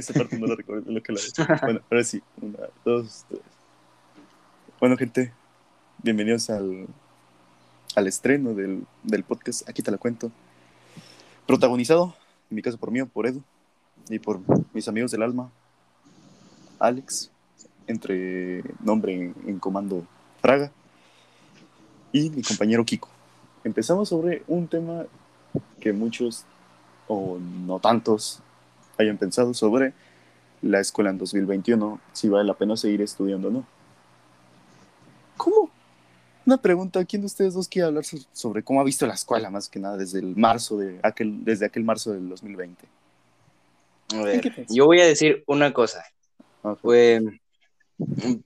esa parte no la recuerdo lo que la Bueno, ahora sí. Una, dos, tres. Bueno, gente, bienvenidos al, al estreno del, del podcast. Aquí te la cuento. Protagonizado, en mi caso por mí, por Edu y por mis amigos del alma, Alex, entre nombre en, en comando Fraga, y mi compañero Kiko. Empezamos sobre un tema que muchos, o no tantos, hayan pensado sobre la escuela en 2021, si vale la pena seguir estudiando o no. ¿Cómo? Una pregunta, ¿quién de ustedes dos quiere hablar sobre cómo ha visto la escuela más que nada desde el marzo de aquel, desde aquel marzo del 2020? A ver, yo voy a decir una cosa. Fue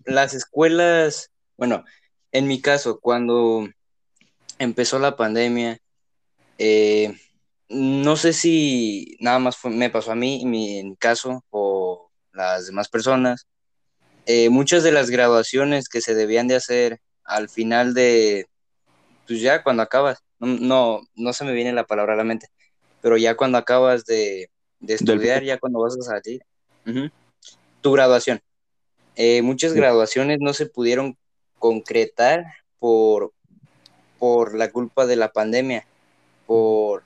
las escuelas, bueno, en mi caso, cuando empezó la pandemia, eh, no sé si nada más me pasó a mí, en mi caso, o las demás personas. Eh, muchas de las graduaciones que se debían de hacer al final de, pues ya cuando acabas, no, no, se me viene la palabra a la mente, pero ya cuando acabas de, estudiar, ya cuando vas a salir, tu graduación. Eh, muchas graduaciones no se pudieron concretar por, por la culpa de la pandemia, por,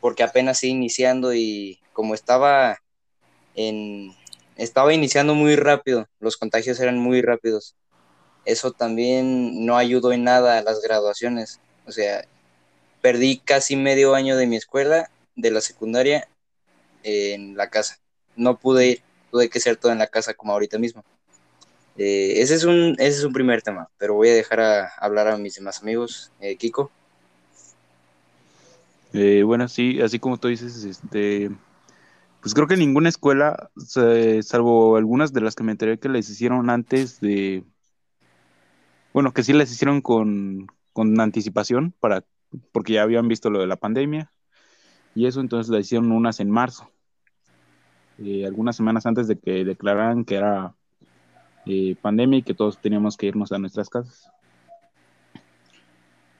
porque apenas iba iniciando y como estaba en, estaba iniciando muy rápido, los contagios eran muy rápidos. Eso también no ayudó en nada a las graduaciones. O sea, perdí casi medio año de mi escuela, de la secundaria, en la casa. No pude ir, tuve que ser todo en la casa como ahorita mismo. Eh, ese, es un, ese es un primer tema, pero voy a dejar a, hablar a mis demás amigos. Eh, Kiko. Eh, bueno, sí, así como tú dices, este, pues creo que ninguna escuela, salvo algunas de las que me enteré que les hicieron antes de, bueno, que sí les hicieron con, con anticipación para, porque ya habían visto lo de la pandemia y eso, entonces la hicieron unas en marzo, eh, algunas semanas antes de que declararan que era eh, pandemia y que todos teníamos que irnos a nuestras casas.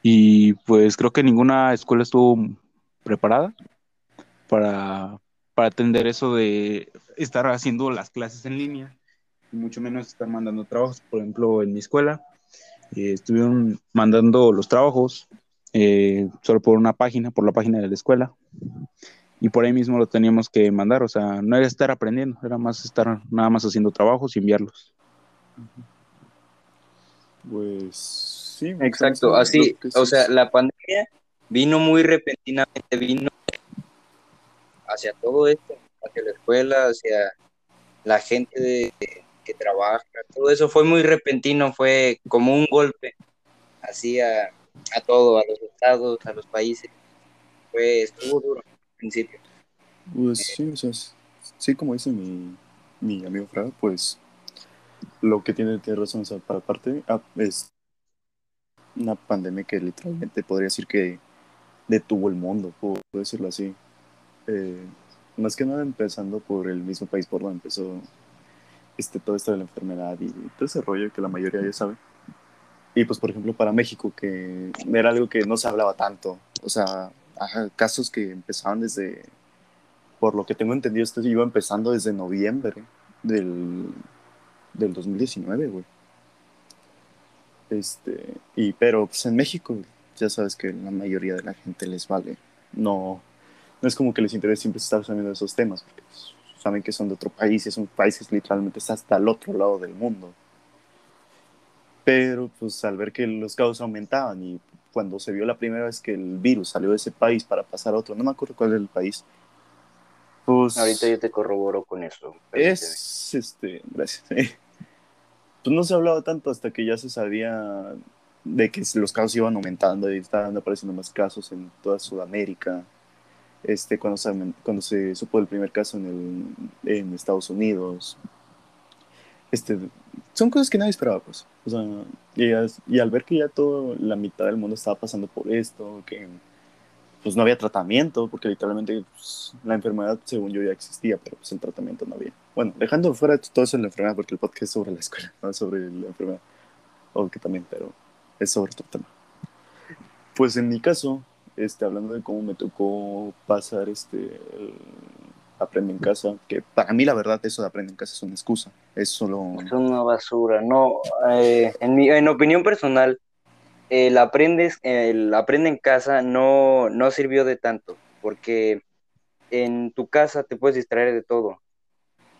Y pues creo que ninguna escuela estuvo preparada para, para atender eso de estar haciendo las clases en línea, y mucho menos estar mandando trabajos. Por ejemplo, en mi escuela eh, estuvieron mandando los trabajos eh, solo por una página, por la página de la escuela. Y por ahí mismo lo teníamos que mandar, o sea, no era estar aprendiendo, era más estar nada más haciendo trabajos y enviarlos. Pues Sí, exacto, así, o sea, la pandemia vino muy repentinamente, vino hacia todo esto, hacia la escuela, hacia la gente que trabaja, todo eso fue muy repentino, fue como un golpe, así a, a todo, a los estados, a los países, fue, estuvo duro al principio. Pues sí, o sea, sí, como dice mi, mi amigo Fraga, pues lo que tiene, tiene razón, o sea, para parte ah, es una pandemia que literalmente podría decir que detuvo el mundo, puedo decirlo así. Eh, más que nada empezando por el mismo país por donde empezó este, todo esto de la enfermedad y todo ese rollo que la mayoría ya sabe. Y pues, por ejemplo, para México, que era algo que no se hablaba tanto. O sea, casos que empezaban desde, por lo que tengo entendido, esto iba empezando desde noviembre del, del 2019, güey. Este, y, pero pues en México ya sabes que la mayoría de la gente les vale. No, no es como que les interese siempre estar sabiendo esos temas, porque pues, saben que son de otro país y son países literalmente hasta el otro lado del mundo. Pero pues al ver que los casos aumentaban y cuando se vio la primera vez que el virus salió de ese país para pasar a otro, no me acuerdo cuál era el país. Pues, Ahorita yo te corroboro con eso. Es, este, gracias. Pues no se hablaba tanto hasta que ya se sabía de que los casos iban aumentando y estaban apareciendo más casos en toda Sudamérica. Este, cuando, se, cuando se supo el primer caso en, el, en Estados Unidos. Este, son cosas que nadie esperaba, pues. O sea, y, al ver que ya toda la mitad del mundo estaba pasando por esto, que pues no había tratamiento, porque literalmente pues, la enfermedad, según yo, ya existía, pero pues el tratamiento no había. Bueno, dejando fuera todo eso de la enfermedad, porque el podcast es sobre la escuela, no sobre la enfermedad, o que también, pero es sobre otro tema. Pues en mi caso, este, hablando de cómo me tocó pasar este, aprende en casa, que para mí la verdad eso de aprende en casa es una excusa, es solo... Es una basura, no, eh, en mi en opinión personal, el, aprendes, el aprende en casa no, no sirvió de tanto, porque en tu casa te puedes distraer de todo.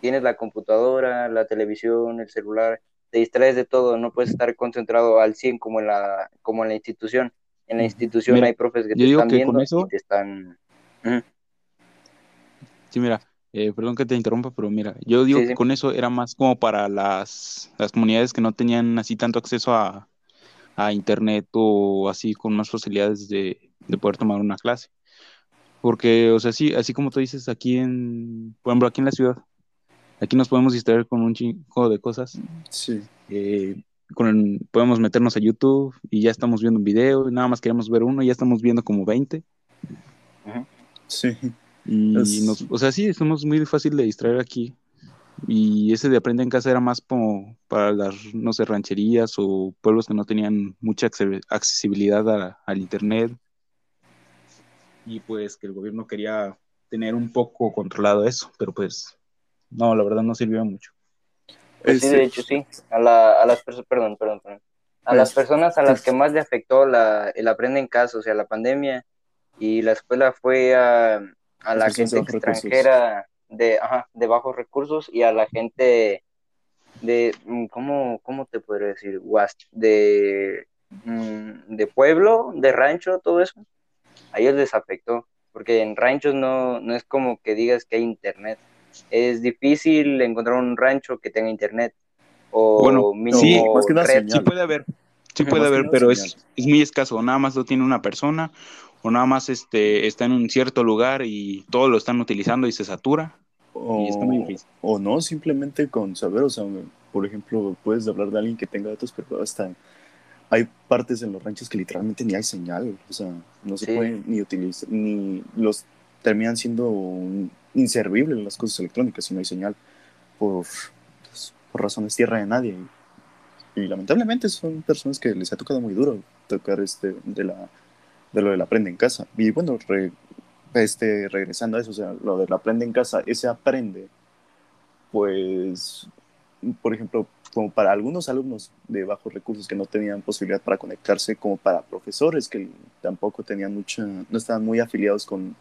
Tienes la computadora, la televisión, el celular, te distraes de todo, no puedes estar concentrado al 100 como en la, como en la institución. En la institución hay profes que te están viendo y te están... Sí, mira, eh, perdón que te interrumpa, pero mira, yo digo que con eso era más como para las, las comunidades que no tenían así tanto acceso a, a internet o así con más facilidades de, de, poder tomar una clase. Porque, o sea, sí, así como tú dices, aquí en, por ejemplo, aquí en la ciudad, aquí nos podemos distraer con un chingo de cosas. Sí. Eh, con podemos meternos a YouTube y ya estamos viendo un video y nada más queremos ver uno y ya estamos viendo como 20. Sí. Y nos, o sea, sí, somos muy fácil de distraer aquí. Y ese de aprender en casa era más como para las, no sé, rancherías o pueblos que no tenían mucha accesibilidad al internet. Y pues que el gobierno quería tener un poco controlado eso, pero pues no, la verdad no sirvió mucho. Pues sí, de hecho sí. A, la, a las personas, perdón, perdón, perdón. A las pues, personas a las que más le afectó la, el aprende en casa, o sea, la pandemia y la escuela fue a, a la gente extranjera de, ajá, de bajos recursos y a la gente de, mm, ¿cómo, cómo te podría decir? De, mm, de pueblo, de rancho, todo eso. A ellos les afectó, porque en ranchos no, no es como que digas que hay internet. Es difícil encontrar un rancho que tenga internet. O bueno, sí, sí puede haber, sí puede haber, pero es, es muy escaso. Nada más lo tiene una persona o nada más este, está en un cierto lugar y todos lo están utilizando y se satura. O, y está muy difícil. o no, simplemente con saber, o sea, por ejemplo, puedes hablar de alguien que tenga datos, pero hasta hay partes en los ranchos que literalmente ni hay señal, o sea, no se pueden ni utilizar, ni los terminan siendo inservibles las cosas electrónicas si no hay señal por, pues, por razones tierra de nadie. Y, lamentablemente son personas que les ha tocado muy duro tocar este de la de lo del aprende en casa. Y bueno, este, regresando a eso, o sea, lo del aprende en casa, ese aprende, pues, por ejemplo, como para algunos alumnos de bajos recursos que no tenían posibilidad para conectarse, como para profesores que tampoco tenían mucha, no estaban muy afiliados con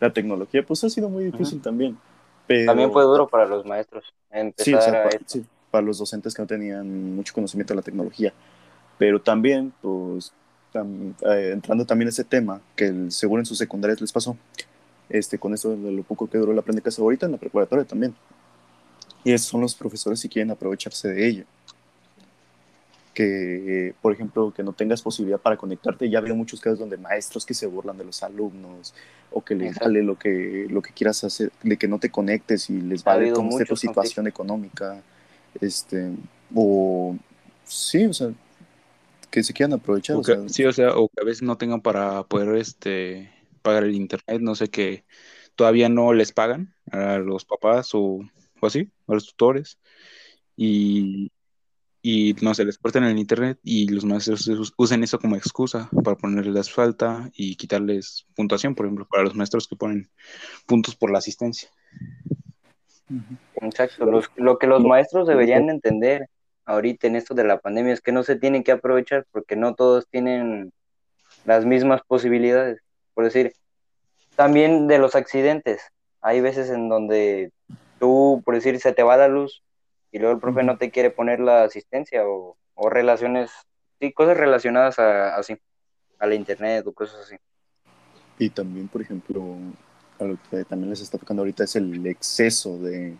la tecnología, pues ha sido muy difícil también. También fue duro para los maestros. Sí, sí, para los docentes que no tenían mucho conocimiento de la tecnología. Pero también, pues, eh, entrando también a ese tema, que seguro en sus secundarias les pasó, este, con eso de lo poco que duró la casa ahorita en la preparatoria también. Y esos son los profesores si quieren aprovecharse de ello. Que, por ejemplo, que no tengas posibilidad para conectarte. Ya habido muchos casos donde maestros que se burlan de los alumnos o que les vale lo que, lo que quieras hacer, de que no te conectes y les vale cómo esté tu situación económica. Este, o sí, o sea, que se quieran aprovechar. O sí, o sea, o que a veces no tengan para poder este, pagar el internet, no sé, que todavía no les pagan a los papás o, así, a los tutores, y, y no se les cortan el internet y los maestros usen eso como excusa para ponerles falta y quitarles puntuación, por ejemplo, para los maestros que ponen puntos por la asistencia. Exacto, lo que los maestros deberían entender ahorita en esto de la pandemia es que no se tienen que aprovechar porque no todos tienen las mismas posibilidades. Por decir, también de los accidentes. Hay veces en donde tú, por decir, se te va la luz y luego el profe no te quiere poner la asistencia o, relaciones, sí, cosas relacionadas a, así, a la internet o cosas así. Y también, por ejemplo, a lo que también les está tocando ahorita es el exceso de,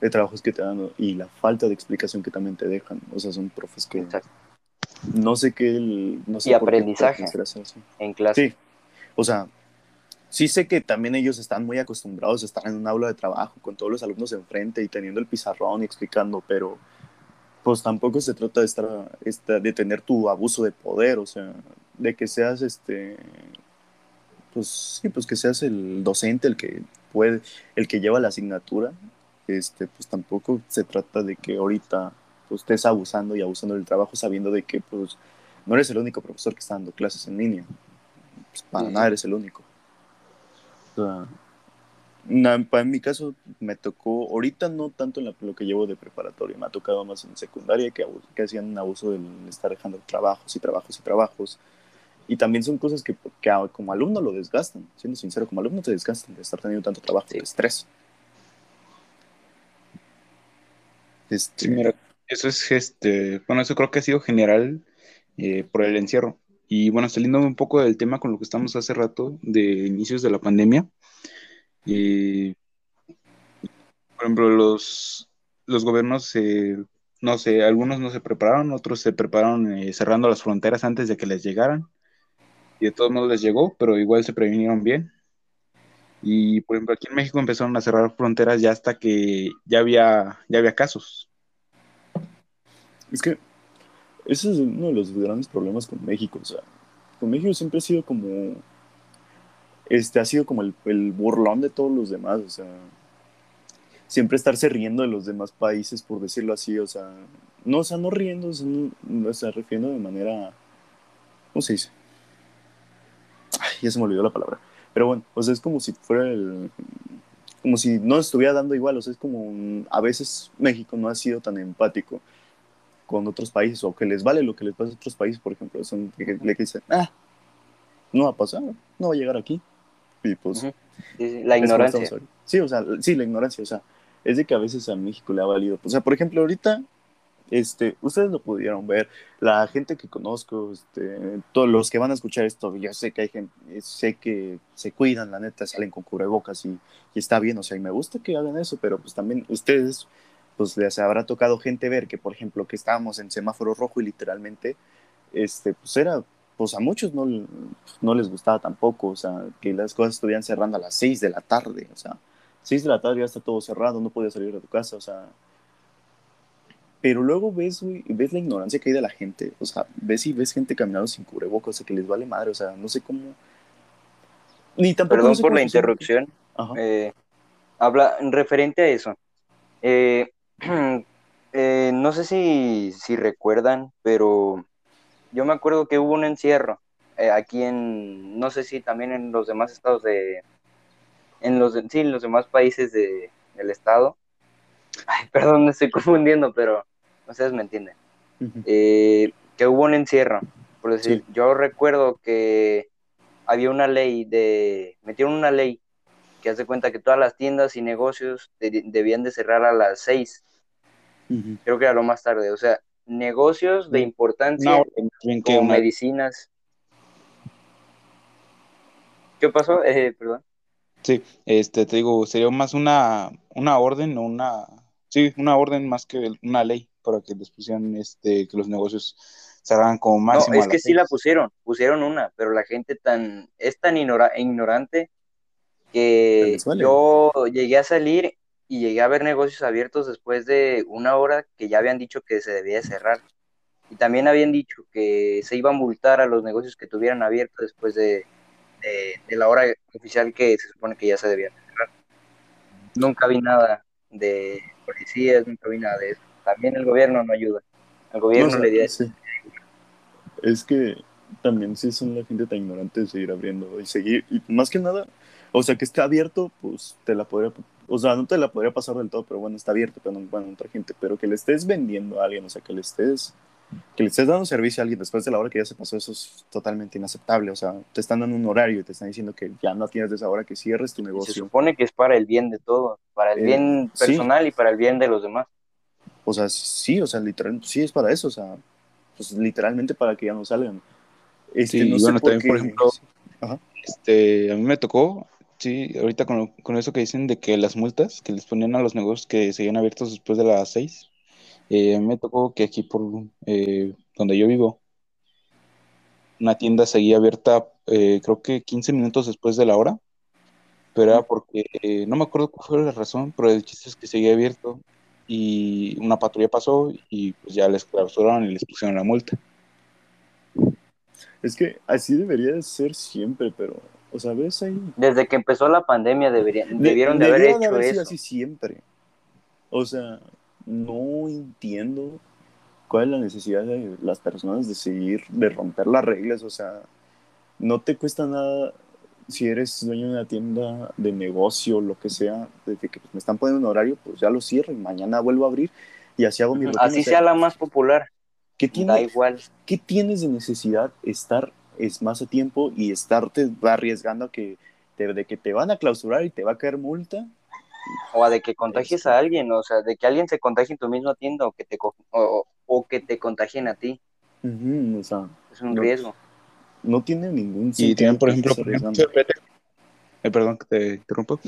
de trabajos que te dan y la falta de explicación que también te dejan. O sea, son profes que no sé qué... no sé y aprendizaje en clase. Sí, o sea, sí sé que también ellos están muy acostumbrados a estar en un aula de trabajo con todos los alumnos enfrente y teniendo el pizarrón y explicando, pero pues tampoco se trata de estar, de tener tu abuso de poder, o sea, de que seas este, pues sí, pues que seas el docente el que puede, el que lleva la asignatura este, pues tampoco se trata de que ahorita pues, estés abusando y abusando del trabajo sabiendo de que pues no eres el único profesor que está dando clases en línea. Pues, para nada eres el único. En mi caso me tocó, ahorita no tanto en lo que llevo de preparatoria, me ha tocado más en secundaria que, que hacían un abuso de estar dejando trabajos y trabajos y trabajos. Y también son cosas que, que como alumno lo desgastan, siendo sincero, como alumno te desgastan de estar teniendo tanto trabajo, de estrés. Este... mira, eso es, este, bueno, eso creo que ha sido general eh, por el encierro. Y bueno, saliendo un poco del tema con lo que estamos hace rato, de inicios de la pandemia, y, por ejemplo, los, los gobiernos, no sé, algunos no se prepararon, otros se prepararon eh, cerrando las fronteras antes de que les llegaran. Y de todos modos les llegó, pero igual se previnieron bien. Y por ejemplo, aquí en México empezaron a cerrar fronteras ya hasta que ya había, ya había casos. Es que ese es uno de los grandes problemas con México. O sea, con México siempre ha sido como este ha sido como el, burlón de todos los demás, o sea, siempre estarse riendo de los demás países, por decirlo así, o sea, no, o sea, no riendo, o sea, refiriendo de manera, ¿cómo se dice? Ya se me olvidó la palabra, pero bueno, o sea, es como si fuera el, como si no estuviera dando igual, o sea, es como, a veces México no ha sido tan empático con otros países, o que les vale lo que les pasa a otros países, por ejemplo, son que le dicen, ah, no va a pasar, no va a llegar aquí, pues, la ignorancia. Sí, o sea, sí, la ignorancia, o sea, es de que a veces a México le ha valido. O sea, por ejemplo, ahorita, este, ustedes lo pudieron ver, la gente que conozco, este, todos los que van a escuchar esto, yo sé que hay gente, sé que se cuidan, la neta, salen con cubrebocas y, y está bien, o sea, y me gusta que hagan eso, pero pues también ustedes, pues les habrá tocado gente ver que, por ejemplo, que estábamos en semáforo rojo y literalmente, este, pues era pues a muchos no, no les gustaba tampoco, o sea, que las cosas estuvieran cerrando a las 6 de la tarde, o sea, 6 de la tarde ya está todo cerrado, no podías salir de tu casa, o sea, pero luego ves, ves la ignorancia que hay de la gente, o sea, ves y ves gente caminando sin cubrebocas, o sea, que les vale madre, o sea, no sé cómo... Ni tampoco Perdón por la interrupción. Eh, habla referente a eso. Eh, eh, no sé si, si recuerdan, pero yo me acuerdo que hubo un encierro eh, aquí en, no sé si también en los demás estados de, en los, sí, en los demás países de, del estado. Ay, perdón, me estoy confundiendo, pero ustedes me entienden. Eh, que hubo un encierro. Por decir, yo recuerdo que había una ley de, metieron una ley que hace cuenta que todas las tiendas y negocios debían de cerrar a las Creo que era lo más tarde. O sea, negocios de importancia como medicinas. ¿Qué pasó? Eh, perdón. Sí, este, te digo, sería más una, una orden o una, sí, una orden más que una ley para que les pusieran, este, que los negocios se hagan como máximo. No, es que sí la pusieron, pusieron una, pero la gente tan, es tan ignorante que yo llegué a salir y llegué a ver negocios abiertos después de una hora que ya habían dicho que se debía cerrar. Y también habían dicho que se iba a multar a los negocios que tuvieran abierto después de, de, la hora oficial que se supone que ya se debía cerrar. Nunca vi nada de policías, nunca vi nada de eso. También el gobierno no ayuda. El gobierno le dio Es que también sí son la gente tan ignorante de seguir abriendo y seguir, y más que nada, o sea, que esté abierto, pues te la podría o sea, no te la podría pasar del todo, pero bueno, está abierto pero bueno, otra gente, pero que le estés vendiendo a alguien, o sea, que le estés, que le estés dando servicio a alguien después de la hora que ya se pasó, eso es totalmente inaceptable, o sea, te están dando un horario y te están diciendo que ya no tienes de esa hora que cierres tu negocio. Se supone que es para el bien de todo, para el eh, bien personal y para el bien de los demás. O sea, sí, o sea, literalmente, sí es para eso, o sea, pues literalmente para que ya no salgan. Este, sí, no bueno, también, por ejemplo, Este, a mí me tocó Sí, ahorita con, con, eso que dicen de que las multas que les ponían a los negocios que seguían abiertos después de las seis, eh, me tocó que aquí por eh, donde yo vivo, una tienda seguía abierta eh, creo que 15 minutos después de la hora, pero era porque no me acuerdo cuál fue la razón, pero el chiste es que seguía abierto y una patrulla pasó y pues ya les clausuraron y les pusieron la multa. Es que así debería de ser siempre, pero o sea, ves ahí. Desde que empezó la pandemia deberían, debieron de haber hecho eso. así siempre. O sea, no entiendo cuál es la necesidad de las personas de seguir, de romper las reglas. O sea, no te cuesta nada si eres dueño de una tienda de negocio, lo que sea, desde que me están poniendo un horario, pues ya lo cierro y mañana vuelvo a abrir y así hago mi rutina. Así sea la más popular. ¿Qué da igual. ¿Qué tienes de necesidad estar es más a tiempo y estarte arriesgando a que te, de que te van a clausurar y te va a caer multa? O a de que contagies a alguien, o sea, de que alguien se contagie en tu misma tienda o que te, o, o que te contagien a ti. o sea, es un riesgo. No tiene ningún sentido. Y tienen, por ejemplo, eh, perdón que te interrumpo.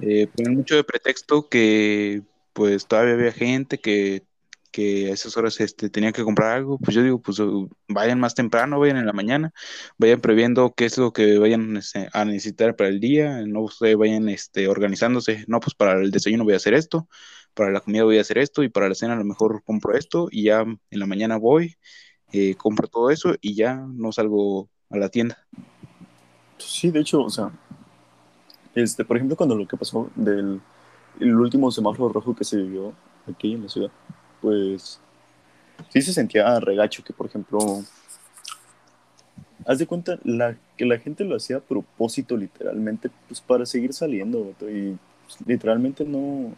Eh, ponen mucho de pretexto que pues todavía había gente que que a esas horas este, tenía que comprar algo, pues yo digo, pues uh, vayan más temprano, vayan en la mañana, vayan previendo qué es lo que vayan este, a necesitar para el día, no ustedes vayan este, organizándose, no, pues para el desayuno voy a hacer esto, para la comida voy a hacer esto y para la cena a lo mejor compro esto y ya en la mañana voy, eh, compro todo eso y ya no salgo a la tienda. Sí, de hecho, o sea, este, por ejemplo, cuando lo que pasó del el último semáforo rojo que se vivió aquí en la ciudad, pues sí se sentía regacho que, por ejemplo, haz de cuenta la, que la gente lo hacía a propósito, literalmente, pues para seguir saliendo, y pues, literalmente no.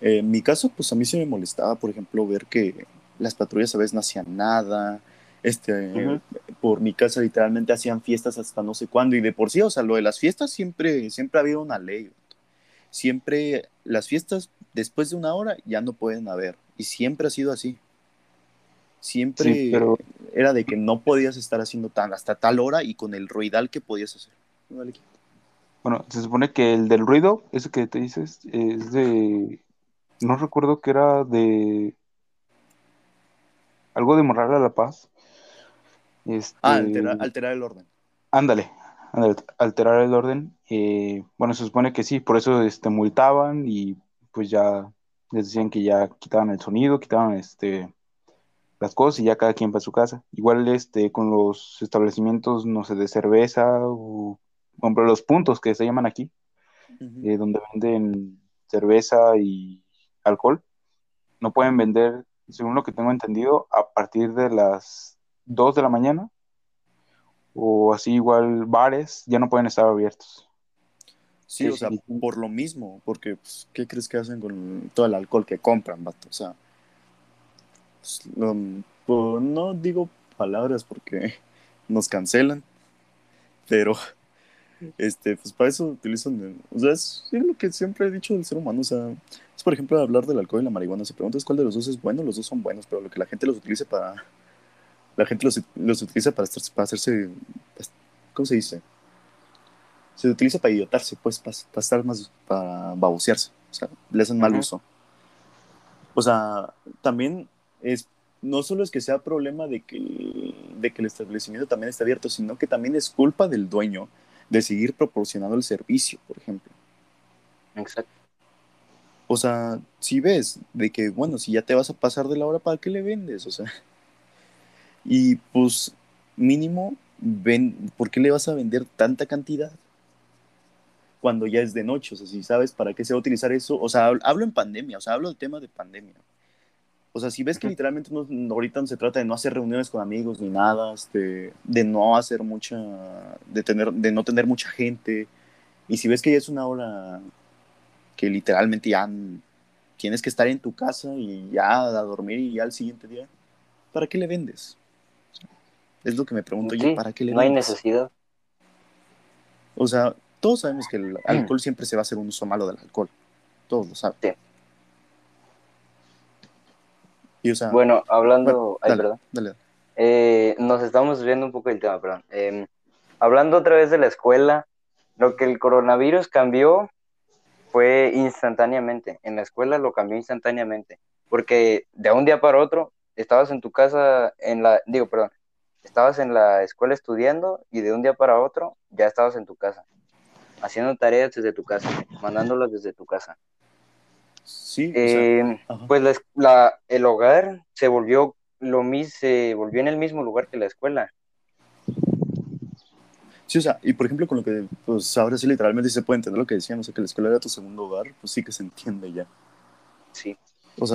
en mi caso, pues a mí sí me molestaba, por ejemplo, ver que las patrullas a veces no hacían nada. Este, por mi casa literalmente hacían fiestas hasta no sé cuándo y de por sí, o sea, lo de las fiestas siempre, siempre ha habido una ley. Siempre las fiestas después de una hora ya no pueden haber. Y siempre ha sido así. Siempre era de que no podías estar haciendo tan hasta tal hora y con el ruidal que podías hacer. Bueno, se supone que el del ruido, ese que te dices, es de. No recuerdo que era de. Algo de morar a la paz. Este... Ah, alterar, el orden. Ándale, alterar el orden. Eh, bueno, se supone que sí, por eso este, multaban y pues ya les decían que ya quitaban el sonido, quitaban este, las cosas y ya cada quien va a su casa. Igual este, con los establecimientos, no sé, de cerveza o, por los puntos que se llaman aquí, eh, donde venden cerveza y alcohol, no pueden vender, según lo que tengo entendido, a partir de las 2 de la mañana o así igual bares ya no pueden estar abiertos. Sí, o sea, por lo mismo, porque pues, ¿qué crees que hacen con todo el alcohol que compran, vato? O sea, pues, no, digo palabras porque nos cancelan, pero este, pues para eso utilizan, o sea, es, lo que siempre he dicho del ser humano, o sea, es por ejemplo hablar del alcohol y la marihuana, si preguntas cuál de los dos es bueno, los dos son buenos, pero lo que la gente los utilice para, la gente los, los utiliza para, estar, para hacerse, ¿cómo se dice? Se utiliza para idiotarse, pues, para, estar más, para babosearse, o sea, le hacen mal uso. O sea, también es, no solo es que sea problema de que, de que el establecimiento también esté abierto, sino que también es culpa del dueño de seguir proporcionando el servicio, por ejemplo. Exacto. O sea, si ves de que, bueno, si ya te vas a pasar de la hora, ¿para qué le vendes? O sea, y pues mínimo, ven, ¿por qué le vas a vender tanta cantidad? Cuando ya es de noche, o sea, si sabes para qué se va a utilizar eso, o sea, hablo en pandemia, o sea, hablo del tema de pandemia. O sea, si ves que literalmente no, ahorita no se trata de no hacer reuniones con amigos ni nada, este, de no hacer mucha, de, tener, de no tener mucha gente, y si ves que ya es una hora que literalmente ya tienes que estar en tu casa y ya a dormir y ya al siguiente día, ¿para qué le vendes? es lo que me pregunto yo, ¿para qué le vendes? No hay necesidad. O sea, todos sabemos que el alcohol siempre se va a hacer un uso malo del alcohol. Todos lo saben. bueno, hablando. Eh, nos estamos viendo un poco el tema, perdón. Em, hablando otra vez de la escuela, lo que el coronavirus cambió fue instantáneamente. En la escuela lo cambió instantáneamente. Porque de un día para otro estabas en tu casa, en la. Digo, perdón. Estabas en la escuela estudiando y de un día para otro ya estabas en tu casa haciendo tareas desde tu casa, mandándolas desde tu casa. Sí. Eh, pues la, el hogar se volvió lo mismo, se volvió en el mismo lugar que la escuela. Sí, o sea, y por ejemplo con lo que, pues ahora sí literalmente se puede entender lo que decían, o sea, que la escuela era tu segundo hogar, pues sí que se entiende ya. Sí.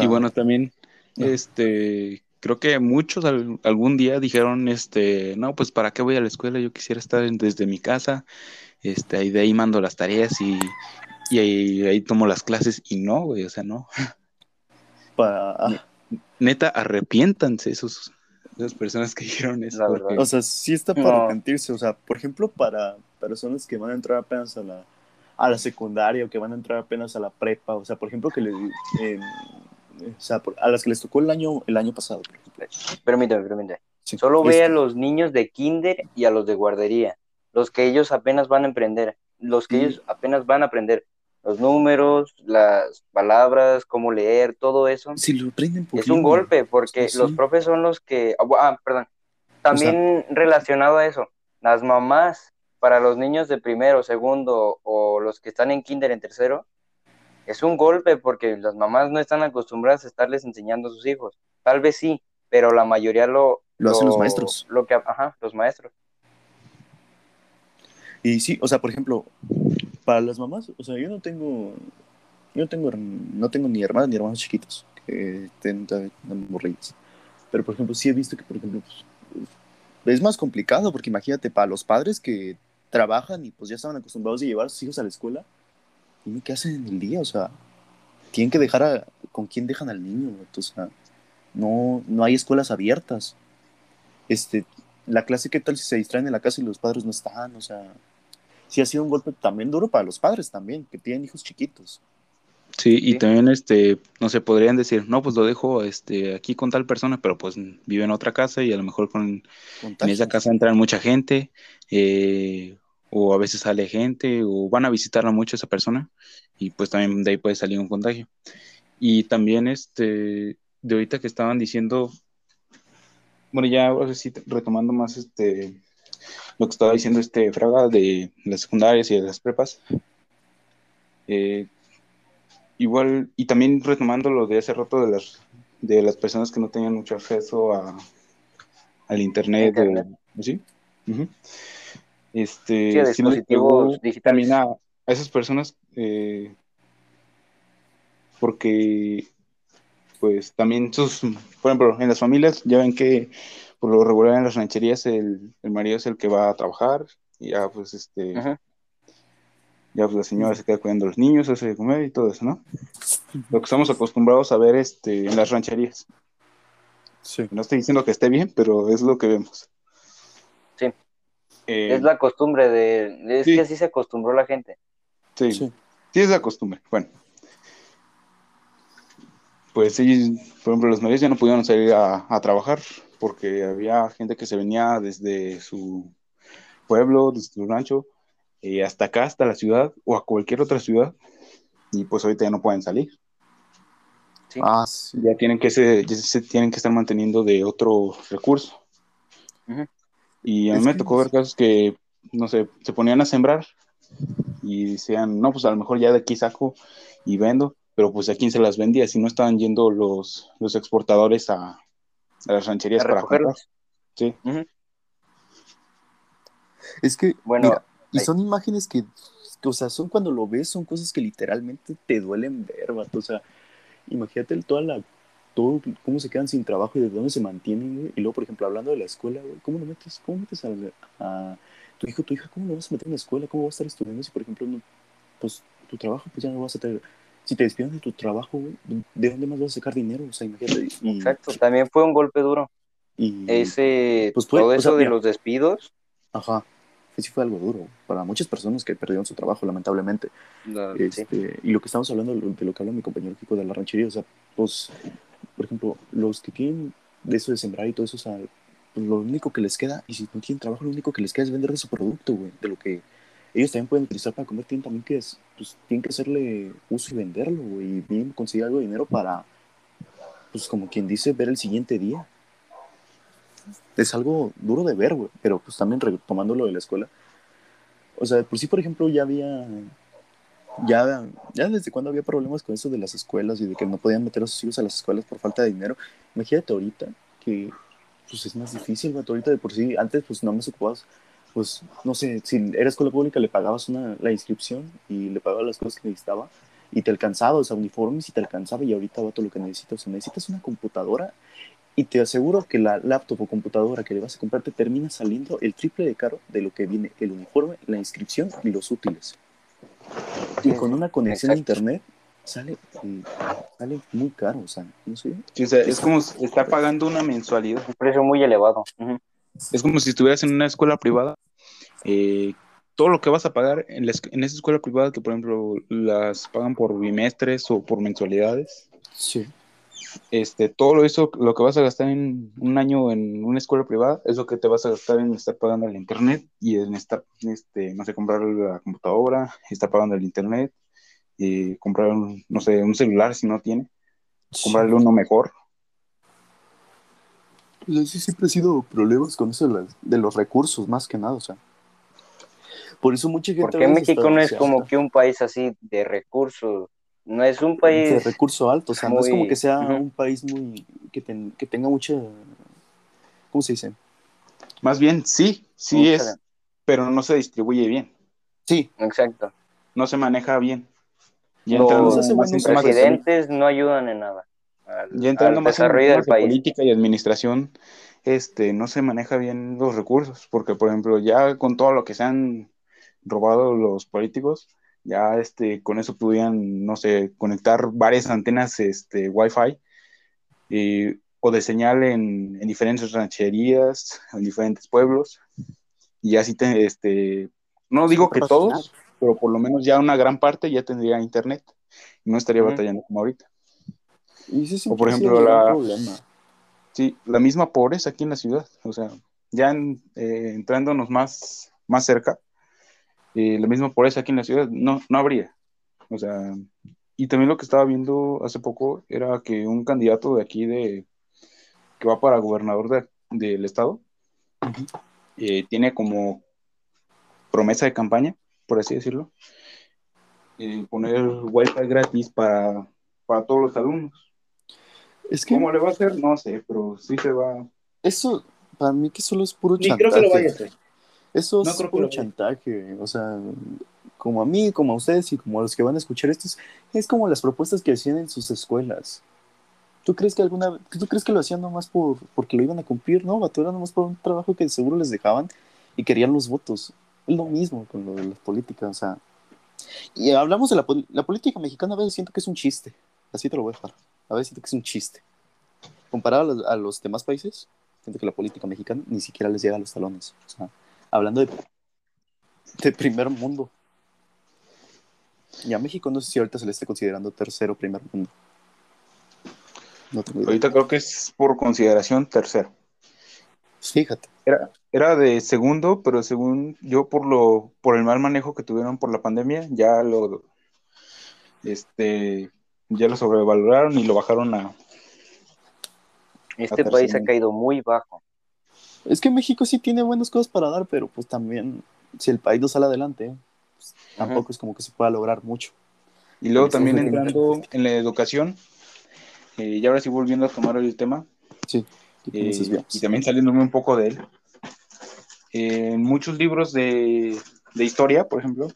y bueno, también, este, creo que muchos algún día dijeron, este, no, pues para qué voy a la escuela, yo quisiera estar desde mi casa, este, ahí de ahí mando las tareas y, ahí, tomo las clases y no, güey, o sea, no. Neta, arrepiéntanse esos, esas personas que dijeron eso. O sea, sí está para arrepentirse, o sea, por ejemplo, para personas que van a entrar apenas a la, a la secundaria o que van a entrar apenas a la prepa, o sea, por ejemplo, que le, eh, o sea, a las que les tocó el año, el año pasado, por ejemplo. Permítame, permítame. Solo ve a los niños de kinder y a los de guardería, los que ellos apenas van a aprender, los que ellos apenas van a aprender los números, las palabras, cómo leer, todo eso. Si lo aprenden Es un golpe porque los profes son los que, ah, ah perdón, también relacionado a eso, las mamás para los niños de primero, segundo o los que están en kinder en tercero, es un golpe porque las mamás no están acostumbradas a estarles enseñando a sus hijos. Tal vez sí, pero la mayoría lo, lo, hacen los maestros. Lo que, ajá, los maestros. Y sí, o sea, por ejemplo, para las mamás, o sea, yo no tengo, yo no tengo, no tengo ni hermanas ni hermanos chiquitos que estén morridos. Pero, por ejemplo, sí he visto que, por ejemplo, pues, es más complicado porque imagínate, para los padres que trabajan y pues ya estaban acostumbrados a llevar a sus hijos a la escuela, ¿y qué hacen en el día? O sea, tienen que dejar con quién dejan al niño, o sea, no, no hay escuelas abiertas este, la clase, ¿qué tal si se distraen en la casa y los padres no están? O sea, sí ha sido un golpe también duro para los padres también, que tienen hijos chiquitos. Sí, y también, este, no sé, podrían decir, no, pues lo dejo este, aquí con tal persona, pero pues vive en otra casa y a lo mejor con, en esa casa entran mucha gente, eh, o a veces sale gente, o van a visitarla mucho esa persona, y pues también de ahí puede salir un contagio. Y también, este, de ahorita que estaban diciendo bueno, ya ahora sí, retomando más este lo que estaba diciendo este Fraga de las secundarias y de las prepas. Eh, igual, y también retomando lo de hace rato de las de las personas que no tenían mucho acceso a, al internet, ¿sí? Este, sí, a dispositivos. También a, esas personas, eh, porque pues también sus, por ejemplo, en las familias ya ven que por lo regular en las rancherías el, marido es el que va a trabajar y ya pues este, ya pues la señora se queda cuidando a los niños, hace de comer y todo eso, ¿no? Lo que estamos acostumbrados a ver este, en las rancherías. Sí. No estoy diciendo que esté bien, pero es lo que vemos. Sí. Eh, es la costumbre de, es que así se acostumbró la gente. Sí. sí. Sí, es la costumbre. Bueno, pues ellos, por ejemplo, los maridos ya no pudieron salir a, trabajar porque había gente que se venía desde su pueblo, desde su rancho, eh, hasta acá, hasta la ciudad o a cualquier otra ciudad, y pues ahorita ya no pueden salir. Ah, ya tienen que se, se, tienen que estar manteniendo de otro recurso. Y a mí me tocó ver casos que, no sé, se ponían a sembrar y decían, no, pues a lo mejor ya de aquí saco y vendo, pero pues a quién se las vendía si no estaban yendo los, los exportadores a, las rancherías para comprarlas. Sí. Es que, bueno, y son imágenes que, o sea, son cuando lo ves, son cosas que literalmente te duelen ver, vato. O sea, imagínate toda la, todo, cómo se quedan sin trabajo y de dónde se mantienen, güey. Y luego, por ejemplo, hablando de la escuela, güey, ¿cómo lo metes, cómo metes a, a, tu hijo, tu hija, cómo lo vas a meter en la escuela? ¿Cómo vas a estar estudiando si, por ejemplo, no, pues tu trabajo, pues ya no vas a tener si te despiden de tu trabajo, ¿de dónde más vas a sacar dinero? O sea, imagínate. Exacto, también fue un golpe duro. Y Ese, pues todo eso de los despidos. Ajá, sí fue algo duro para muchas personas que perdieron su trabajo, lamentablemente. este, Y lo que estamos hablando, de lo que habla mi compañero Kiko de la ranchería, o sea, pues, por ejemplo, los que tienen de eso de sembrar y todo eso, o sea, pues lo único que les queda, y si no tienen trabajo, lo único que les queda es vender de su producto, güey, de lo que ellos también pueden utilizar para comer, tienen también que, pues, tienen que hacerle uso y venderlo, y bien conseguir algo de dinero para, pues como quien dice, ver el siguiente día. Es algo duro de ver, güey, pero pues también retomando lo de la escuela. O sea, por sí, por ejemplo, ya había, ya, ya desde cuando había problemas con eso de las escuelas y de que no podían meter a sus hijos a las escuelas por falta de dinero. Imagínate ahorita que pues es más difícil, güey, ahorita de por sí, antes pues no me ocupabas pues, no sé, si era escuela pública le pagabas una, la inscripción y le pagabas las cosas que necesitaba y te alcanzaba, o sea, uniformes y te alcanzaba y ahorita va todo lo que necesitas. O sea, necesitas una computadora Y te aseguro que la laptop o computadora que le vas a comprar te termina saliendo el triple de caro de lo que viene el uniforme, la inscripción y los útiles. Y con una conexión a internet sale, sale muy caro, o sea, no sé. es como está pagando una mensualidad. Un precio muy elevado. Es como si estuvieras en una escuela privada. Eh, todo lo que vas a pagar en, en esa escuela privada, que por ejemplo las pagan por bimestres o por mensualidades. Sí este, todo eso, lo que vas a gastar en un año en una escuela privada, es lo que te vas a gastar en estar pagando el internet y en estar, este, no sé, comprar la computadora, estar pagando el internet, y comprar, no sé, un celular si no tiene, comprarle uno mejor. Pues sí, siempre ha sido problemas con eso de, los recursos, más que nada, o sea. Por eso mucha gente... Porque México no es como que un país así de recursos no es un país. De recurso alto, o sea, no es como que sea un país muy. Que, que, tenga mucha. ¿Cómo se dice? Más bien, sí, sí es, pero no se distribuye bien. Sí. Exacto. No se maneja bien. Ya Los presidentes no ayudan en nada. ya entrando más en del país. política y administración, este, no se maneja bien los recursos, porque por ejemplo, ya con todo lo que se han robado los políticos, ya este, con eso podían, no sé, conectar varias antenas este, Wi-Fi o de señal en, diferentes rancherías, en diferentes pueblos. Y así, te, este, no digo que todos, pero por lo menos ya una gran parte ya tendría internet y no estaría batallando como ahorita. o por ejemplo, la, sí, la misma pobreza aquí en la ciudad, o sea, ya eh, entrándonos más, más cerca, eh, lo mismo por eso aquí en la ciudad no, no habría. O sea, y también lo que estaba viendo hace poco era que un candidato de aquí de que va para gobernador del estado eh, tiene como promesa de campaña, por así decirlo, eh, poner wifi gratis para, para todos los alumnos. Es que, ¿Cómo le va a hacer? No sé, pero sí se va. Eso, para mí que solo es puro chantaje. creo que lo vaya a hacer. Eso es puro chantaje, o sea, como a mí, como a ustedes y como a los que van a escuchar esto, es como las propuestas que hacían en sus escuelas. ¿Tú crees que alguna, tú crees que lo hacían nomás por, porque lo iban a cumplir? No, vato, era nomás por un trabajo que seguro les dejaban y querían los votos. Es lo mismo con lo de las políticas, o sea. Y hablamos de la, la política mexicana, a veces siento que es un chiste. Así te lo voy a dejar. A veces siento que es un chiste. Comparado a los, a los demás países, siento que la política mexicana ni siquiera les llega a los talones. O sea, hablando de, de primer mundo. Y a México no sé si ahorita se le esté considerando tercero primer mundo. ahorita creo que es por consideración tercero. Fíjate. Era, era de segundo, pero según yo por lo, por el mal manejo que tuvieron por la pandemia, ya lo este ya lo sobrevaloraron y lo bajaron a. Este país ha caído muy bajo. Es que México sí tiene buenas cosas para dar, pero pues también, si el país no sale adelante, pues, tampoco es como que se pueda lograr mucho. Y luego también entrando en la educación, eh, y ahora sí volviendo a tomar el tema, sí, eh, y también saliéndome un poco de él, eh, en muchos libros de, historia, por ejemplo,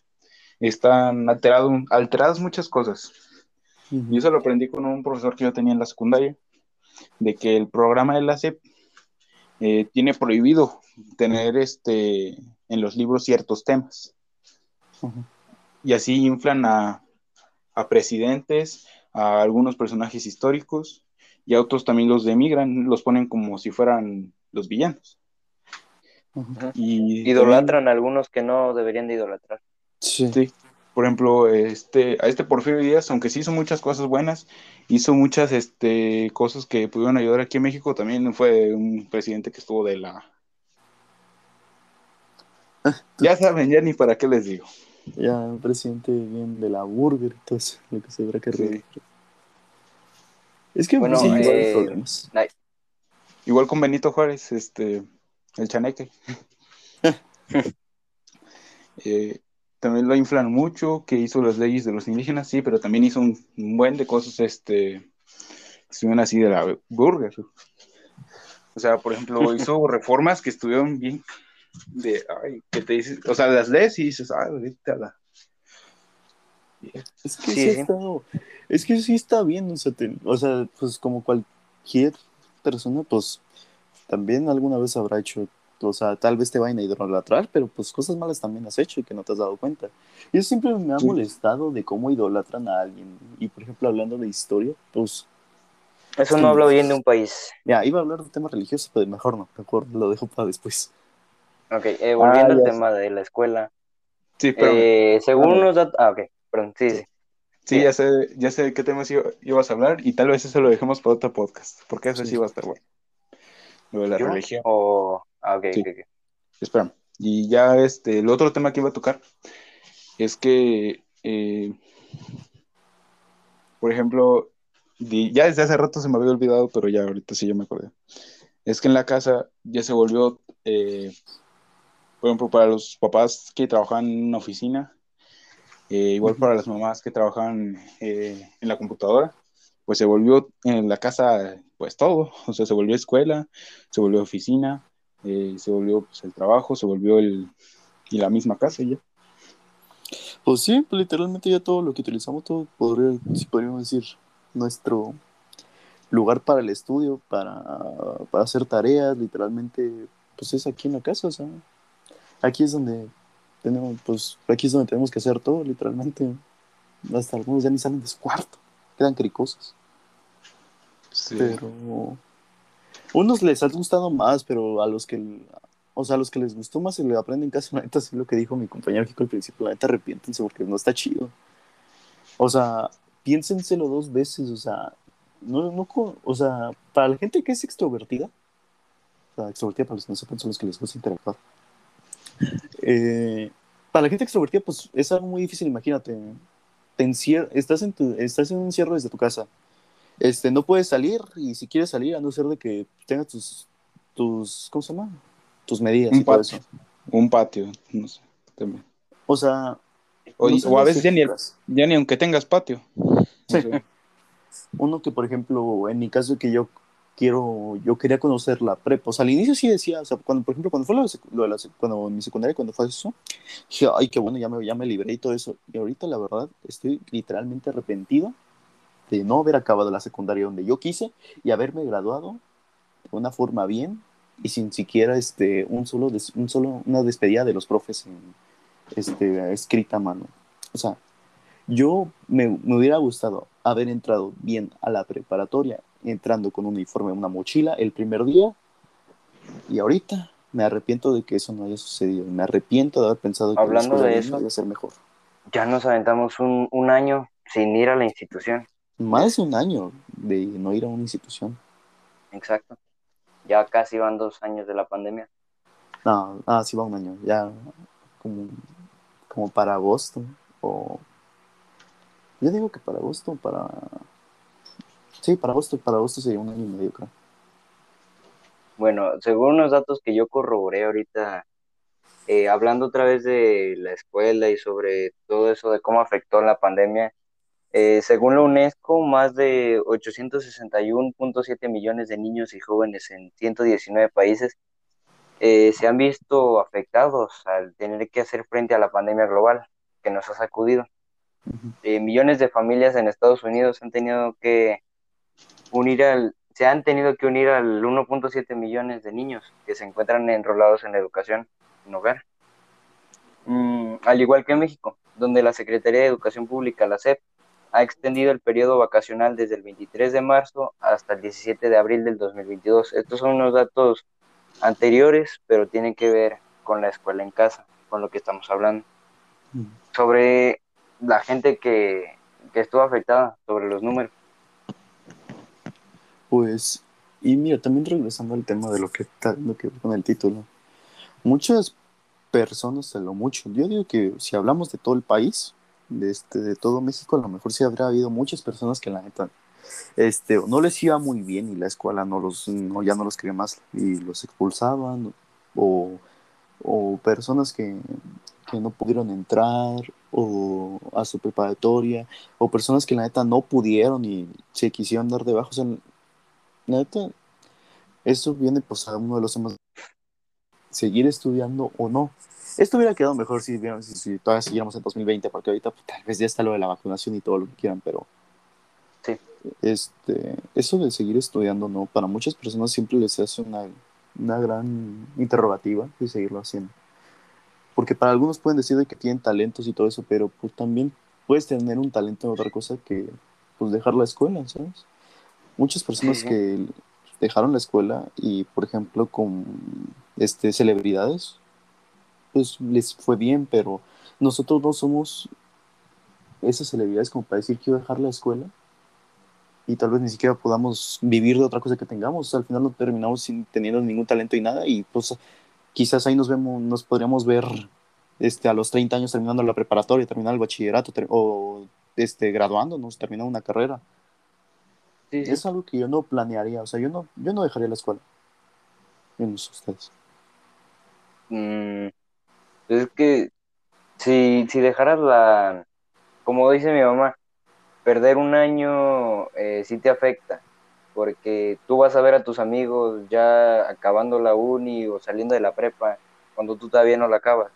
están alterado, alteradas muchas cosas. Y eso lo aprendí con un profesor que yo tenía en la secundaria, de que el programa de la CEP eh, tiene prohibido tener este, en los libros ciertos temas. Y así inflan a, presidentes, a algunos personajes históricos y a otros también los demigran, los ponen como si fueran los villanos. y Idolatran a algunos que no deberían de idolatrar. sí por ejemplo, este, a este Porfirio Díaz, aunque sí hizo muchas cosas buenas, hizo muchas este, cosas que pudieron ayudar aquí en México, también fue un presidente que estuvo de la... ya saben, ya ni para qué les digo. Ya, un presidente bien de la burger y todo eso, lo que se verá que Es que bueno, sí, eh, problemas. Igual con Benito Juárez, este, el chaneque. eh, también lo inflan mucho, que hizo las leyes de los indígenas, sí, pero también hizo un, buen de cosas, este, estuvieron así de la burger. O sea, por ejemplo, hizo reformas que estuvieron bien, de, ay, que te dices, o sea, las leyes y dices, ay, ahorita la... Es que sí, Está, es que sí está bien, o sea, o sea, pues como cualquier persona, pues también alguna vez habrá hecho, o sea, tal vez te vayan a idolatrar, pero pues cosas malas también has hecho y que no te has dado cuenta. Y eso siempre me ha molestado de cómo idolatran a alguien. Y por ejemplo, hablando de historia, pues... Eso no habla bien de un país. Ya, iba a hablar de temas religiosos, pero mejor no, mejor lo dejo para después. Ok, eh, volviendo ah, al tema de la escuela. Sí, pero... Eh, según unos datos... Ah, ok, perdón, sí, sí. Sí, ya sé, ya sé de qué temas ibas a hablar y tal vez eso lo dejemos para otro podcast, porque eso sí, va a estar bueno. Lo de la religión. O... Ah, ok, Espera. Y ya este, el otro tema que iba a tocar es que, eh, por ejemplo, ya desde hace rato se me había olvidado, pero ya ahorita sí ya me acordé. Es que en la casa ya se volvió, eh, por ejemplo, para los papás que trabajaban en una oficina, eh, igual para las mamás que trabajan eh, en la computadora, pues se volvió en la casa, pues todo, o sea, se volvió escuela, se volvió oficina, eh, se volvió pues, el trabajo, se volvió el, y la misma casa ya. Pues sí, literalmente ya todo lo que utilizamos, todo podría, si podríamos decir, nuestro lugar para el estudio, para, para hacer tareas, literalmente, pues es aquí en la casa, o sea, aquí es donde tenemos, pues aquí es donde tenemos que hacer todo, literalmente. Hasta algunos ya ni salen de su cuarto, quedan cricosos. Sí. Pero unos les ha gustado más, pero a los que, o sea, a los que les gustó más se le aprenden casi la neta, así lo que dijo mi compañero aquí al principio, la neta arrepiéntense porque no está chido. O sea, piénsenselo dos veces, o sea, no, no, o sea, para la gente que es extrovertida, extrovertida para los que no sepan son los que les gusta interactuar eh, para la gente extrovertida, pues es algo muy difícil, imagínate. Te estás, en tu, estás en un encierro desde tu casa. Este, no puedes salir y si quieres salir, a no ser de que tengas tus, tus ¿cómo se llama? Tus medidas un patio, Un patio, no sé, también. O sea... O, a veces ya ni, ya ni, aunque tengas patio. Uno que, por ejemplo, en mi caso que yo quiero, yo quería conocer la prepa. O sea, al inicio sí decía, o sea, cuando, por ejemplo, cuando fue lo de, la, cuando mi secundaria, cuando fue eso, dije, ay, qué bueno, ya me, ya me libré y todo eso. Y ahorita, la verdad, estoy literalmente arrepentido de no haber acabado la secundaria donde yo quise y haberme graduado de una forma bien y sin siquiera este, un solo, un solo, una despedida de los profes en, este, escrita a mano. O sea, yo me, me hubiera gustado haber entrado bien a la preparatoria entrando con un uniforme, una mochila el primer día. Y ahorita me arrepiento de que eso no haya sucedido. Me arrepiento de haber pensado que Hablando de eso, iba ser mejor. Ya nos aventamos un, un año sin ir a la institución. Más de un año de no ir a una institución. Exacto. Ya casi van dos años de la pandemia. No, ah, sí va un año. Ya como, como para agosto. O... Yo digo que para agosto, para Sí, para agosto, para agosto sería un año y medio, creo. Bueno, según unos datos que yo corroboré ahorita, eh, hablando otra vez de la escuela y sobre todo eso de cómo afectó la pandemia, eh, según la UNESCO, más de 861.7 millones de niños y jóvenes en 119 países eh, se han visto afectados al tener que hacer frente a la pandemia global que nos ha sacudido. millones de familias en Estados Unidos han tenido que unir al, se han tenido que unir al 1.7 millones de niños que se encuentran enrolados en la educación en hogar. Mm, al igual que en México, donde la Secretaría de Educación Pública, la SEP, ha extendido el periodo vacacional desde el 23 de marzo hasta el 17 de abril del 2022. Estos son unos datos anteriores, pero tienen que ver con la escuela en casa, con lo que estamos hablando. Sobre la gente que, que estuvo afectada, sobre los números. Pues, y mira, también regresando al tema de lo que está lo que con el título, muchas personas, a lo mucho, yo digo que si hablamos de todo el país, de, este, de todo México, a lo mejor sí habrá habido muchas personas que la neta este, no les iba muy bien y la escuela no los, no, ya no los quería más y los expulsaban, o, o personas que, que no pudieron entrar o a su preparatoria, o personas que la neta no pudieron y se quisieron dar de bajo. O neta, eso viene pues a uno de los temas, seguir estudiando o no. Esto hubiera quedado mejor si, si, si todavía siguiéramos en 2020, porque ahorita pues, tal vez ya está lo de la vacunación y todo lo que quieran, pero... Sí. este, eso de seguir estudiando, ¿no? Para muchas personas siempre les hace una, una gran interrogativa de seguirlo haciendo. Porque para algunos pueden decir que tienen talentos y todo eso, pero pues también puedes tener un talento en otra cosa que pues dejar la escuela, ¿sabes? Muchas personas que dejaron la escuela y, por ejemplo, con este, celebridades, pues les fue bien, pero nosotros no somos esas celebridades como para decir que quiero dejar la escuela y tal vez ni siquiera podamos vivir de otra cosa que tengamos. Al final no terminamos sin teniendo ningún talento y nada y pues quizás ahí nos vemos, nos podríamos ver este, a los 30 años terminando la preparatoria, terminando el bachillerato o este, graduándonos, terminando una carrera. Es algo que yo no planearía, o sea, yo no, yo no dejaría la escuela. En ustedes. Mm, es que si, si dejaras la, como dice mi mamá, perder un año eh, sí te afecta, porque tú vas a ver a tus amigos ya acabando la uni o saliendo de la prepa, cuando tú todavía no la acabas.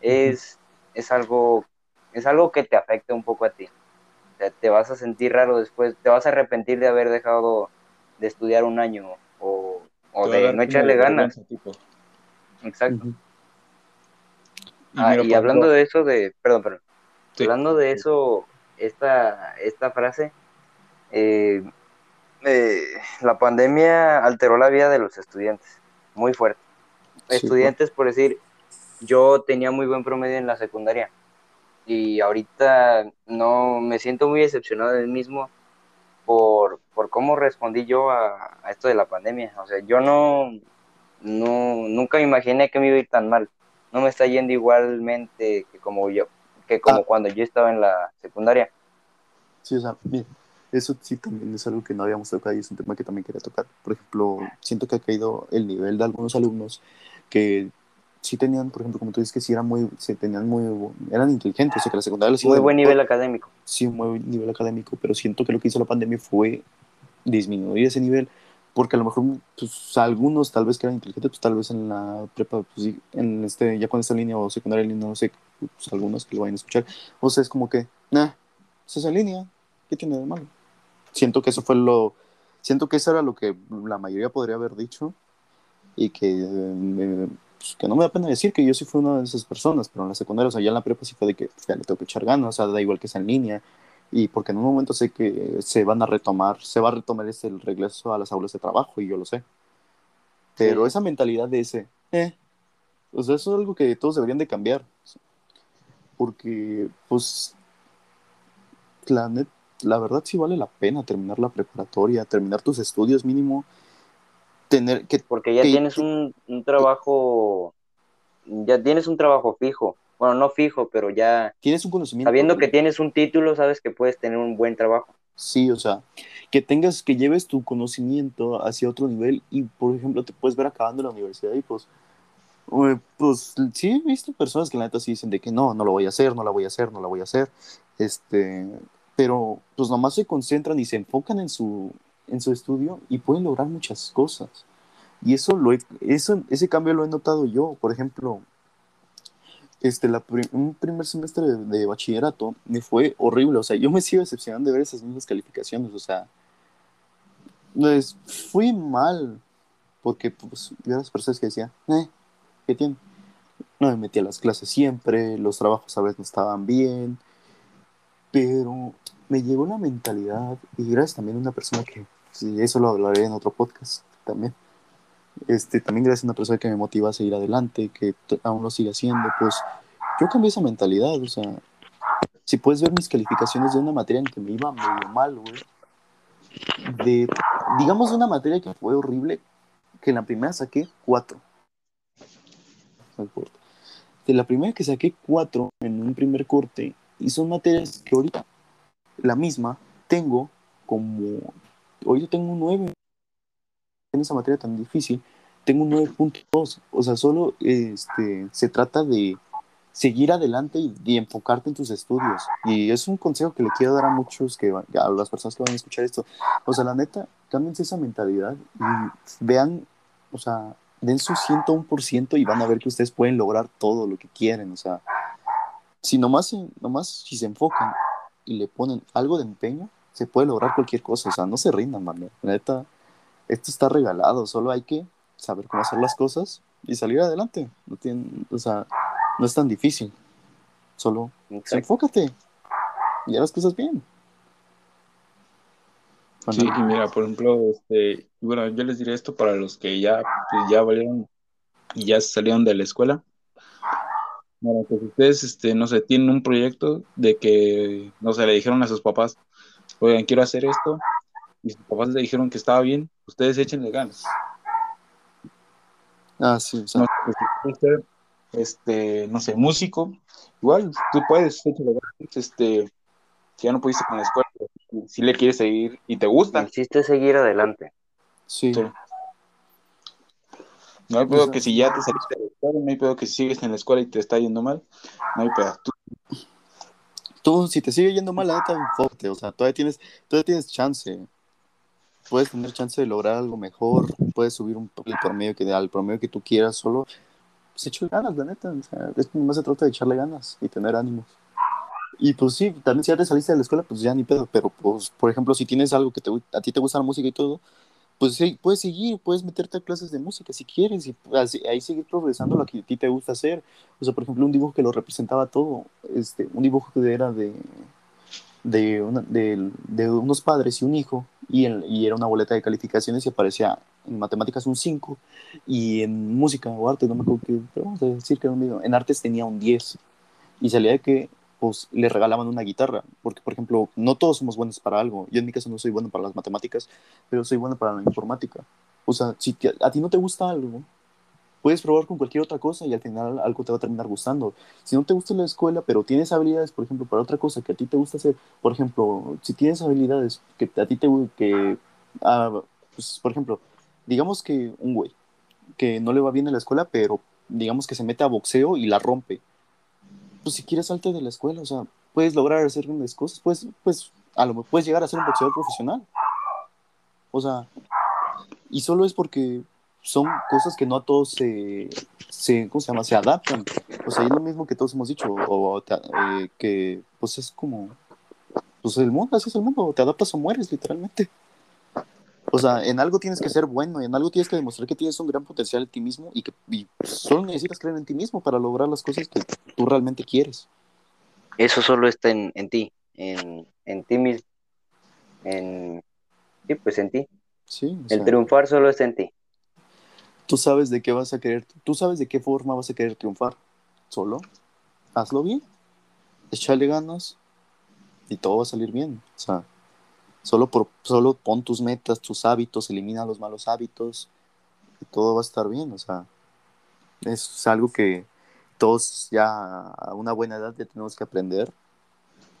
Es, es, algo, es algo que te afecta un poco a ti. te vas a sentir raro después, te vas a arrepentir de haber dejado de estudiar un año o, de no echarle ganas. Exacto. Ah, y hablando de eso, de, perdón, perdón, hablando de eso, esta, esta frase, eh, eh, la pandemia alteró la vida de los estudiantes, muy fuerte. estudiantes, por decir, yo tenía muy buen promedio en la secundaria y ahorita no me siento muy decepcionado de mí mismo por, por cómo respondí yo a, a, esto de la pandemia. O sea, yo no, no, nunca imaginé que me iba a ir tan mal. No me está yendo igualmente que como yo, que como ah. cuando yo estaba en la secundaria. Sí, o sea, bien, eso sí también es algo que no habíamos tocado y es un tema que también quería tocar. Por ejemplo, siento que ha caído el nivel de algunos alumnos que sí tenían, por ejemplo, como tú dices, que sí eran muy, sí tenían muy, eran inteligentes, o sea, que la secundaria les Muy buen nivel académico. Sí, muy buen nivel académico, pero siento que lo que hizo la pandemia fue disminuir ese nivel porque a lo mejor pues, algunos tal vez que eran inteligentes, pues tal vez en la prepa, pues en este, ya con esta línea o secundaria línea, no sé, pues algunos que lo vayan a escuchar, o sea, es como que, nah, es esa línea, ¿qué tiene de malo? Siento que eso fue lo, siento que eso era lo que la mayoría podría haber dicho y que, pues, que no me da pena decir que yo sí fui una de esas personas, pero en la secundaria, o sea, ya en la prepa sí fue de que ya le tengo que echar ganas, o sea, da igual que sea en línea, y porque en un momento sé que se van a retomar, se va a retomar ese el regreso a las aulas de trabajo y yo lo sé. Pero esa mentalidad de ese, eh, pues eso es algo que todos deberían de cambiar. Porque, pues, la, la verdad sí vale la pena terminar la preparatoria, terminar tus estudios mínimo, tener que... Porque ya tienes un, un trabajo, ya tienes un trabajo fijo bueno, no fijo, pero ya... Tienes un conocimiento. Sabiendo que tienes un título, sabes que puedes tener un buen trabajo. Sí, o sea, que tengas, que lleves tu conocimiento hacia otro nivel y, por ejemplo, te puedes ver acabando la universidad y pues, pues sí he visto personas que la neta sí dicen de que no, no lo voy a hacer, no la voy a hacer, no la voy a hacer, este, pero pues nomás se concentran y se enfocan en su, en su estudio y pueden lograr muchas cosas. Y eso, lo eso, ese cambio lo he notado yo, por ejemplo, este, un primer semestre de, bachillerato me fue horrible, o sea, yo me sigo decepcionando de ver esas mismas calificaciones, o sea, pues fui mal, porque pues yo las personas que decían, eh, ¿qué tiene? No me metí a las clases siempre, los trabajos a veces no estaban bien, pero me llegó la mentalidad, y gracias también a una persona que, sí, eso lo hablaré en otro podcast también, este, también gracias a una persona que me motiva a seguir adelante, que aún lo sigue haciendo, pues yo cambié esa mentalidad, o sea, si puedes ver mis calificaciones de una materia en que me iba medio mal, güey, de, digamos, de una materia que fue horrible, que en la primera saqué cuatro. De la primera que saqué cuatro en un primer corte, y son materias que ahorita, la misma, tengo como, hoy yo tengo un 9 en esa materia tan difícil, tengo un 9.2. O sea, solo este, se trata de seguir adelante y, enfocarte en tus estudios. Y es un consejo que le quiero dar a muchos, que a las personas que van a escuchar esto. O sea, la neta, cámbiense esa mentalidad y vean, o sea, den su 101% y van a ver que ustedes pueden lograr todo lo que quieren. O sea, si nomás, nomás si se enfocan y le ponen algo de empeño, se puede lograr cualquier cosa, o sea, no se rindan, man. neta, esto está regalado, solo hay que saber cómo hacer las cosas y salir adelante. No tiene, o sea, no es tan difícil. Solo enfócate y haz las cosas bien. Sí, y mira, por ejemplo, este, bueno, yo les diré esto para los que ya, pues, ya valieron y ya salieron de la escuela. Bueno, pues ustedes, este, no sé, tienen un proyecto de que, no sé, le dijeron a sus papás, oigan, quiero hacer esto, y sus papás le dijeron que estaba bien, ustedes échenle ganas. Ah, sí, no, pues, este, no sé, músico, igual, tú puedes, échenle ganas, este, si ya no pudiste con la escuela, si le quieres seguir y te gusta. Hiciste seguir adelante. Sí. No hay pedo que si ya te saliste de la escuela, no hay pedo que si sigues en la escuela y te está yendo mal, no hay pedo. Tú, si te sigue yendo mal, la neta, fuerte, o sea, todavía tienes, todavía tienes chance. Puedes tener chance de lograr algo mejor, puedes subir un, el promedio que al promedio que tú quieras, solo pues echo ganas, la neta, o sea, es, se trata de echarle ganas y tener ánimos. Y pues sí, también si ya te saliste de la escuela, pues ya ni pedo, pero pues, por ejemplo, si tienes algo que te, a ti te gusta la música y todo, pues sí, puedes seguir, puedes meterte a clases de música si quieres y ahí seguir progresando lo que a ti te gusta hacer. O sea, por ejemplo, un dibujo que lo representaba todo, este, un dibujo que era de, de, de, unos padres y un hijo, y, y, era una boleta de calificaciones y aparecía en matemáticas un 5, y en música o arte, no me acuerdo qué, vamos a decir que era un en artes tenía un 10, y salía de que pues le regalaban una guitarra, porque por ejemplo, no todos somos buenos para algo. Yo en mi caso no soy bueno para las matemáticas, pero soy bueno para la informática. O sea, si a ti no te gusta algo, puedes probar con cualquier otra cosa y al final algo te va a terminar gustando. Si no te gusta la escuela, pero tienes habilidades, por ejemplo, para otra cosa que a ti te gusta hacer, por ejemplo, si tienes habilidades que a ti te que ah, pues, por ejemplo, digamos que un güey que no le va bien en la escuela, pero digamos que se mete a boxeo y la rompe pues si quieres salte de la escuela, o sea, puedes lograr hacer grandes cosas, pues, pues a lo puedes llegar a ser un boxeador profesional. O sea, y solo es porque son cosas que no a todos se, se ¿cómo se llama? Se adaptan. O sea, es lo mismo que todos hemos dicho, o, eh, que pues es como, pues el mundo, así es el mundo, te adaptas o mueres literalmente. O sea, en algo tienes que ser bueno, en algo tienes que demostrar que tienes un gran potencial en ti mismo y que solo necesitas creer en ti mismo para lograr las cosas que tú realmente quieres. Eso solo está en, ti, en, en, ti mismo. En, sí, pues en ti. Sí, El triunfar solo está en ti. Tú sabes de qué vas a querer, tú sabes de qué forma vas a querer triunfar. Solo hazlo bien, échale ganas y todo va a salir bien. O sea, Solo, por, solo pon tus metas, tus hábitos, elimina los malos hábitos y todo va a estar bien. O sea, es algo que todos ya a una buena edad ya tenemos que aprender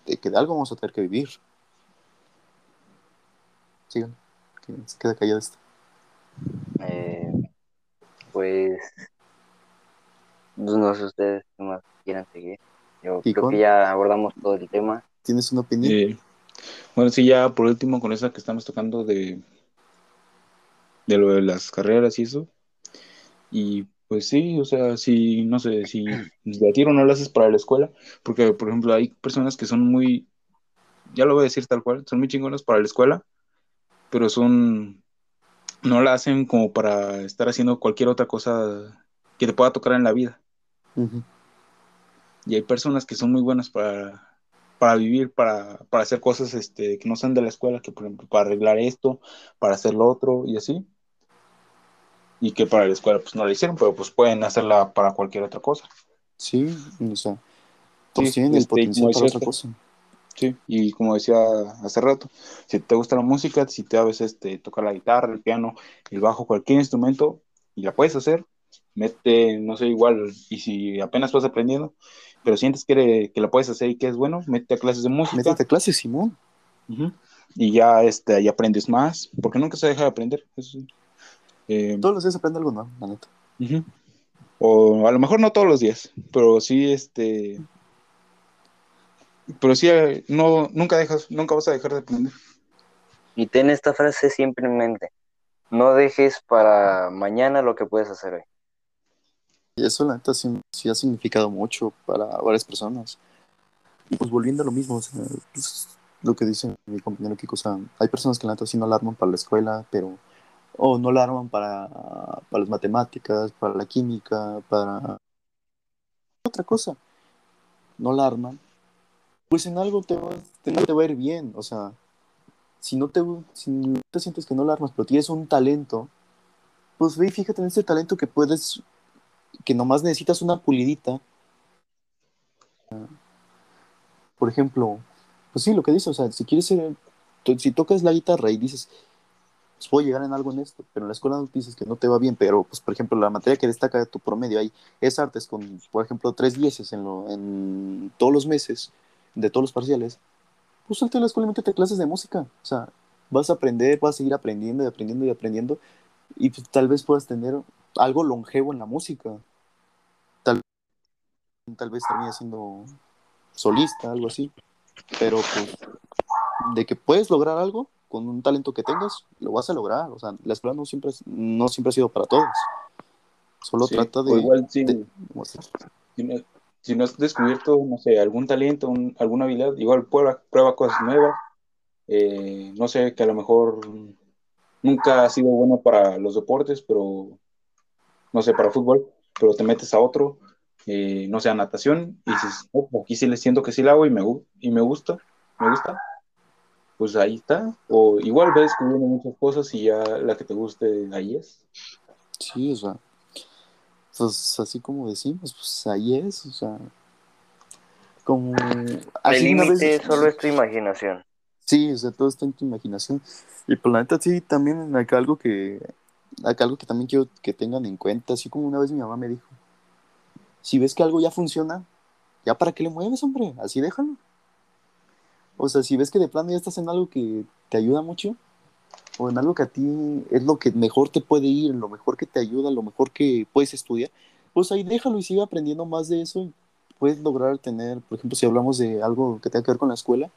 de que de algo vamos a tener que vivir. Sigan, se queda callado esto. Eh, pues, no sé ustedes qué más quieran seguir. Yo creo que ya abordamos todo el tema. ¿Tienes una opinión? Bueno, sí, ya por último con esa que estamos tocando de, de lo de las carreras y eso. Y pues sí, o sea, si, no sé, si de tiro no lo haces para la escuela, porque por ejemplo hay personas que son muy, ya lo voy a decir tal cual, son muy chingonas para la escuela, pero son, no la hacen como para estar haciendo cualquier otra cosa que te pueda tocar en la vida. Y hay personas que son muy buenas para para vivir, para, para hacer cosas este, que no sean de la escuela, que por ejemplo, para arreglar esto, para hacer lo otro y así. Y que para la escuela pues no la hicieron, pero pues pueden hacerla para cualquier otra cosa. Sí, o sea, pues sí, el este, potencial para otra cosa. Sí, y como decía hace rato, si te gusta la música, si te a veces este, tocar la guitarra, el piano, el bajo, cualquier instrumento, y la puedes hacer, mete, no sé, igual, y si apenas vas aprendiendo, pero sientes que, que la puedes hacer y que es bueno, mete a clases de música. Métete a clases, Simón. Y ya este, ahí aprendes más, porque nunca se deja de aprender. Eh, todos los días aprende algo nuevo, la neta. O a lo mejor no todos los días, pero sí, este. Pero sí, eh, no, nunca dejas, nunca vas a dejar de aprender. Y ten esta frase siempre en mente. No dejes para mañana lo que puedes hacer hoy. Y eso, la neta, sí, ha significado mucho para varias personas. Y pues volviendo a lo mismo, pues, lo que dice mi compañero Kiko, o sea, hay personas que la neta sí no alarman para la escuela, pero, o no la arman para, para las matemáticas, para la química, para otra cosa, no la arman, pues en algo te va, te va a ir bien, o sea, si no te, si te sientes que no la armas, pero tienes un talento, pues ve y fíjate en ese talento que puedes, que nomás necesitas una pulidita. Por ejemplo, pues sí, lo que dices, o sea, si quieres ser, si tocas la guitarra y dices, pues a llegar en algo en esto, pero en la escuela no dices que no te va bien, pero pues por ejemplo la materia que destaca de tu promedio ahí es artes con, por ejemplo, tres dieces en, lo, en todos los meses de todos los parciales, pues salte a la escuela y métete clases de música, o sea, vas a aprender, vas a seguir aprendiendo y aprendiendo y aprendiendo y pues, tal vez puedas tener algo longevo en la música. Tal, tal vez termine siendo solista, algo así. Pero pues, de que puedes lograr algo con un talento que tengas, lo vas a lograr. O sea, la escuela no siempre, no siempre ha sido para todos. Solo trata de, igual, si, no, has descubierto, no sé, algún talento, alguna habilidad, igual prueba, prueba cosas nuevas. Eh, no sé, que a lo mejor nunca ha sido bueno para los deportes, pero no sé, para fútbol, pero te metes a otro, eh, no sé, a natación, y dices, oh, aquí sí le siento que sí la hago y me, y me gusta, me gusta, pues ahí está. O igual ves descubriendo muchas cosas y ya la que te guste, ahí es. Sí, o sea, pues así como decimos, pues ahí es, o sea, como... El límite solo es tu imaginación. Sí, o sea, todo está en tu imaginación. Y por la neta, sí, también acá algo que, acá algo que también quiero que tengan en cuenta, así como una vez mi mamá me dijo, si ves que algo ya funciona, ya para qué le mueves, hombre, así déjalo. O sea, si ves que de plano ya estás en algo que te ayuda mucho, o en algo que a ti es lo que mejor te puede ir, lo mejor que te ayuda, lo mejor que puedes estudiar, pues ahí déjalo y sigue aprendiendo más de eso. Y puedes lograr tener, por ejemplo, si hablamos de algo que tenga que ver con la escuela,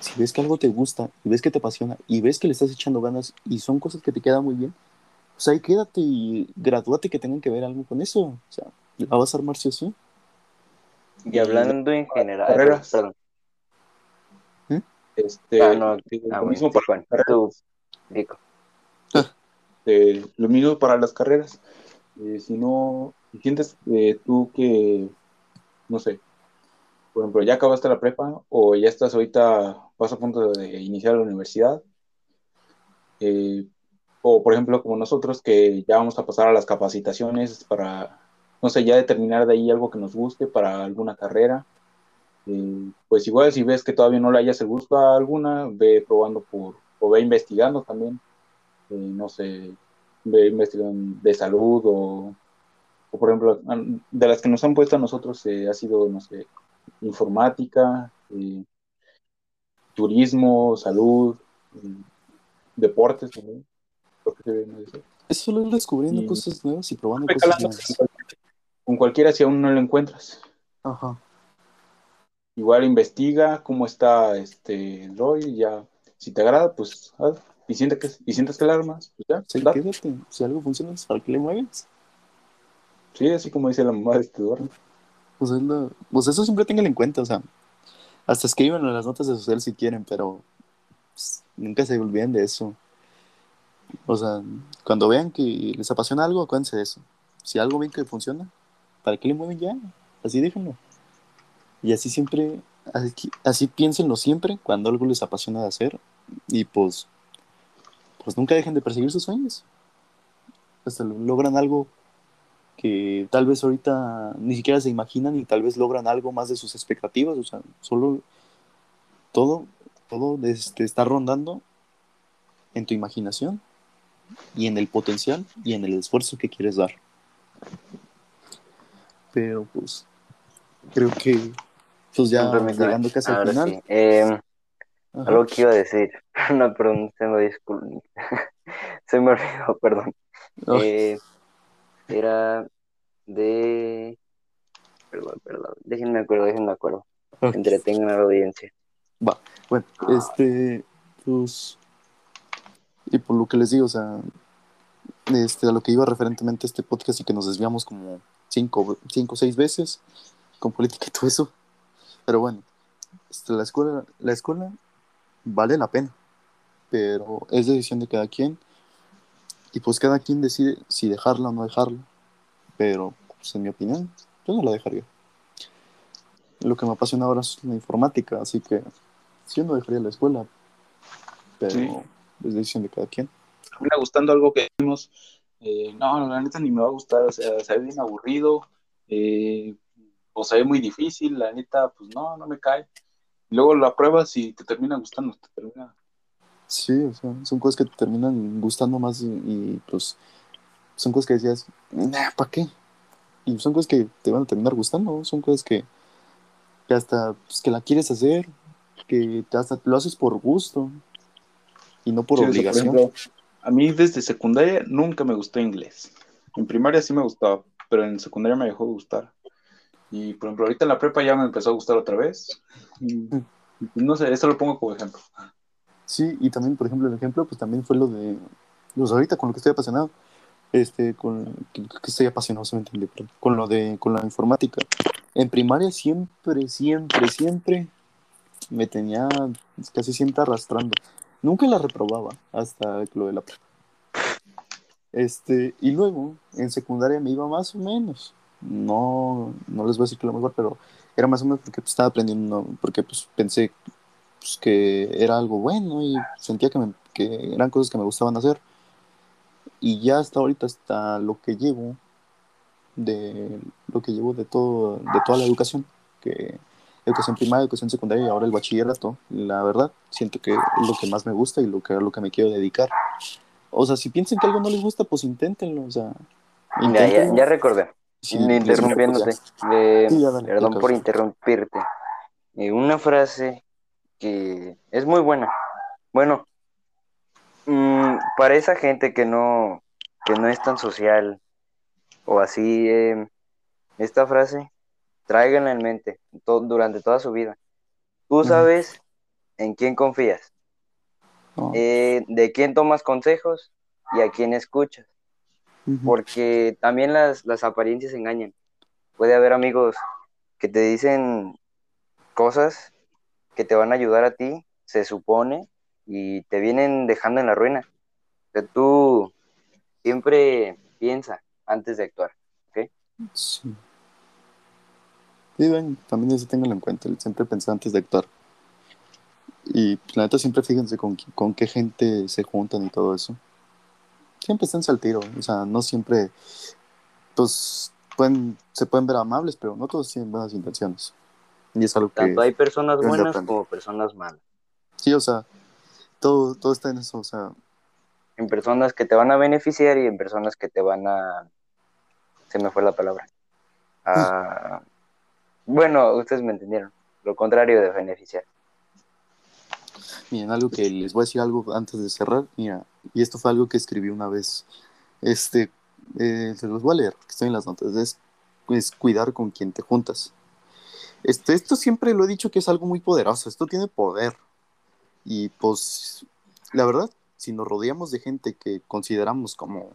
si ves que algo te gusta y ves que te apasiona y ves que le estás echando ganas y son cosas que te quedan muy bien, pues ahí quédate y gradúate que tengan que ver algo con eso. O sea, la vas a armar sí o sí. Y hablando en general, carreras. ¿Mm? Este, ah, no, ah, lo mismo para eh, lo mismo para las carreras. Eh, si no, sientes eh, tú que, no sé, por ejemplo, ya acabaste la prepa o ya estás ahorita, vas a punto de iniciar la universidad. O por ejemplo, como nosotros que ya vamos a pasar a las capacitaciones para, no sé, ya determinar de ahí algo que nos guste para alguna carrera. Pues igual si ves que todavía no le hayas el gusto a alguna, ve probando por, o ve investigando también. Eh, no sé, ve investigando de salud o, o, por ejemplo, de las que nos han puesto a nosotros ha sido, no sé, informática, eh, turismo, salud, eh, deportes también. Es solo descubriendo cosas nuevas y probando cosas nuevas. Con cualquiera si aún no lo encuentras. Ajá. Igual investiga cómo está este el ya si te agrada, pues y sientes que y sientes que la armas, pues ya. Sí, quédate. Si algo funciona, ¿para qué le mueves? Sí, así como dice la mamá de este Eduardo. Pues, pues, eso siempre tengan en cuenta, o sea, hasta escriban en las notas de social si quieren, pero pues, nunca se olviden de eso. O sea, cuando vean que les apasiona algo, acuérdense de eso. Si algo ven que funciona, ¿para qué le mueven ya? Así déjenlo. Y así siempre, así, así piénsenlo siempre cuando algo les apasiona de hacer. Y pues, pues nunca dejen de perseguir sus sueños. Hasta logran algo que tal vez ahorita ni siquiera se imaginan y tal vez logran algo más de sus expectativas, o sea, solo todo, todo este, está rondando en tu imaginación y en el potencial y en el esfuerzo que quieres dar. Pero pues creo que pues ya llegando casi al final. Algo que iba a decir, no, perdón, se me, se me olvidó, perdón. Eh, era de. Perdón, perdón. Déjenme acuerdo, déjenme acuerdo. Entretengan a la audiencia. Va, bueno, este. Pues. Y por lo que les digo, o sea. Este, a lo que iba referentemente a este podcast y que nos desviamos como cinco, cinco o seis veces con política y todo eso. Pero bueno, este, la escuela, la escuela vale la pena, pero es decisión de cada quien y pues cada quien decide si dejarla o no dejarla, pero pues, en mi opinión yo no la dejaría. Lo que me apasiona ahora es la informática, así que yo no dejaría la escuela, pero es decisión de cada quien. Me gustando algo que vimos, eh, no, la neta ni me va a gustar, o sea, se ve bien aburrido, eh, o se ve muy difícil, la neta, pues no, no me cae. Luego la pruebas y te termina gustando, te termina. Sí, o sea, son cosas que te terminan gustando más y, pues son cosas que decías, ¿para qué? Y son cosas que te van a terminar gustando, son cosas que, que hasta pues, que la quieres hacer, que te hasta lo haces por gusto y no por obligación. a mí desde secundaria nunca me gustó inglés. En primaria sí me gustaba, pero en secundaria me dejó de gustar. Y por ejemplo, ahorita en la prepa ya me empezó a gustar otra vez. Mm. no sé, eso lo pongo como ejemplo. Sí, y también, por ejemplo, el ejemplo, pues también fue lo de, pues ahorita con lo que estoy apasionado, este, con, que, estoy apasionado, se me entiende, con lo de, con la informática. En primaria siempre, siempre, siempre me tenía casi siempre arrastrando. Nunca la reprobaba hasta lo de la prepa. Este, y luego en secundaria me iba más o menos. No, no les voy a decir que lo mejor, pero era más o menos porque pues, estaba aprendiendo, porque pues pensé pues, que era algo bueno y sentía que, que eran cosas que me gustaban hacer. Y ya hasta ahorita, hasta lo que llevo de lo que llevo de todo, de toda la educación, que educación primaria, educación secundaria y ahora el bachillerato, la verdad, siento que es lo que más me gusta y lo que, lo que me quiero dedicar. O sea, si piensan que algo no les gusta, pues inténtenlo, o sea. Ya, ya, recordé, interrumpiéndote, perdón por interrumpirte. Eh, una frase que es muy buena. Bueno, mm, para esa gente que no, que no es tan social o así, eh, esta frase tráiganla en mente durante toda su vida. Tú sabes en quién confías, eh, de quién tomas consejos y a quién escuchas. Porque también las, las apariencias engañan. Puede haber amigos que te dicen cosas que te van a ayudar a ti, se supone, y te vienen dejando en la ruina. que tú siempre piensa antes de actuar, ¿ok? Sí. Sí, también eso tenganlo en cuenta, siempre pensar antes de actuar. Y pues, la neta siempre fíjense con, con qué gente se juntan y todo eso. Siempre están al tiro, o sea, no siempre, pues, pueden, se pueden ver amables, pero no todos tienen buenas intenciones. Y es algo Tanto hay personas buenas como personas malas. Sí, o sea, todo, todo está en eso, o sea. En personas que te van a beneficiar y en personas que te van a... Se me fue la palabra. A... Bueno, ustedes me entendieron. Lo contrario de beneficiar. Miren, algo que les voy a decir algo antes de cerrar. Mira, y esto fue algo que escribí una vez. Este, eh, se los voy a leer, que estoy en las notas. Es, es cuidar con quien te juntas. Este, esto siempre lo he dicho que es algo muy poderoso. Esto tiene poder. Y pues, la verdad, si nos rodeamos de gente que consideramos como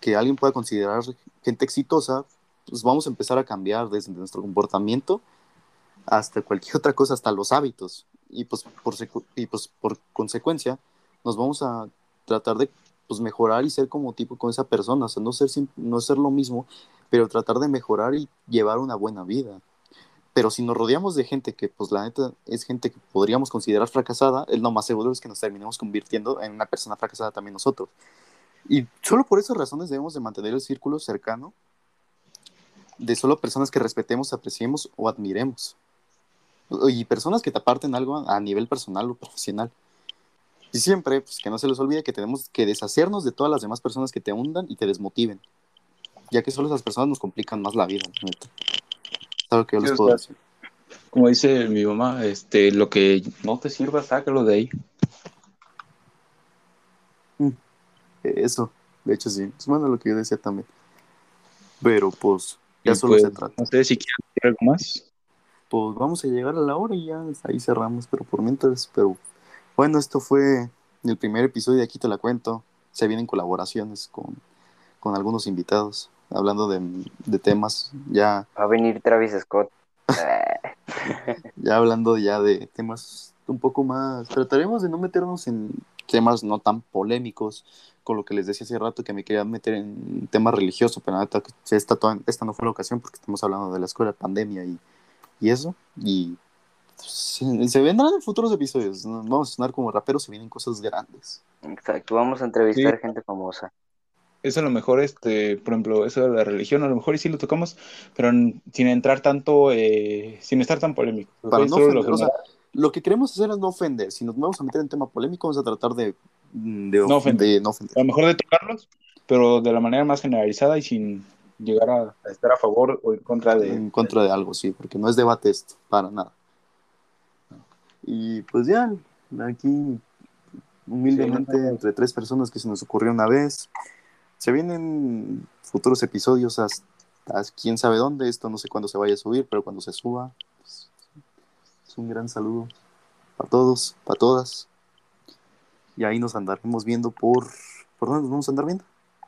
que alguien pueda considerar gente exitosa, pues vamos a empezar a cambiar desde nuestro comportamiento hasta cualquier otra cosa, hasta los hábitos. Y pues por, y pues por consecuencia nos vamos a tratar de pues, mejorar y ser como tipo con esa persona, o sea, no ser, no ser lo mismo, pero tratar de mejorar y llevar una buena vida. Pero si nos rodeamos de gente que, pues la neta, es gente que podríamos considerar fracasada, es lo más seguro es que nos terminemos convirtiendo en una persona fracasada también nosotros. Y solo por esas razones debemos de mantener el círculo cercano de solo personas que respetemos, apreciemos o admiremos. Y personas que te aparten algo a nivel personal o profesional. Y siempre, pues que no se les olvide que tenemos que deshacernos de todas las demás personas que te hundan y te desmotiven. Ya que solo esas personas nos complican más la vida. que yo les puedo decir. Como dice mi mamá, este, lo que no te sirva, sácalo de ahí. Mm, eso, de hecho sí. Es bueno lo que yo decía también. Pero pues, ya solo pues, se trata. No sé si quieren decir algo más. Pues vamos a llegar a la hora y ya ahí cerramos, pero por mientras, pero bueno, esto fue el primer episodio de Aquí te la cuento. Se vienen colaboraciones con, con algunos invitados, hablando de, de temas ya. Va a venir Travis Scott. ya hablando ya de temas un poco más, trataremos de no meternos en temas no tan polémicos, con lo que les decía hace rato que me quería meter en temas religiosos, pero esta, esta no fue la ocasión porque estamos hablando de la escuela, pandemia y, y eso, y se, vendrán en futuros episodios, vamos a sonar como raperos, se vienen cosas grandes. Exacto, vamos a entrevistar gente famosa. Eso a lo mejor, este, por ejemplo, eso de la religión, a lo mejor y sí lo tocamos, pero sin entrar tanto, eh, sin estar tan polémico. Para no ofender, lo que queremos hacer es no ofender. Si nos vamos a meter en tema polémico, vamos a tratar de, mm, no, ofender. A lo mejor de tocarlos, pero de la manera más generalizada y sin llegar a, estar a favor o en contra de... En contra de algo, sí, porque no es debate esto, para nada. Y pues ya, aquí humildemente entre tres personas que se nos ocurrió una vez. Se vienen futuros episodios hasta, quién sabe dónde. Esto no sé cuándo se vaya a subir, pero cuando se suba, pues, es un gran saludo para todos, para todas. Y ahí nos andaremos viendo por. ¿Por dónde nos vamos a andar viendo?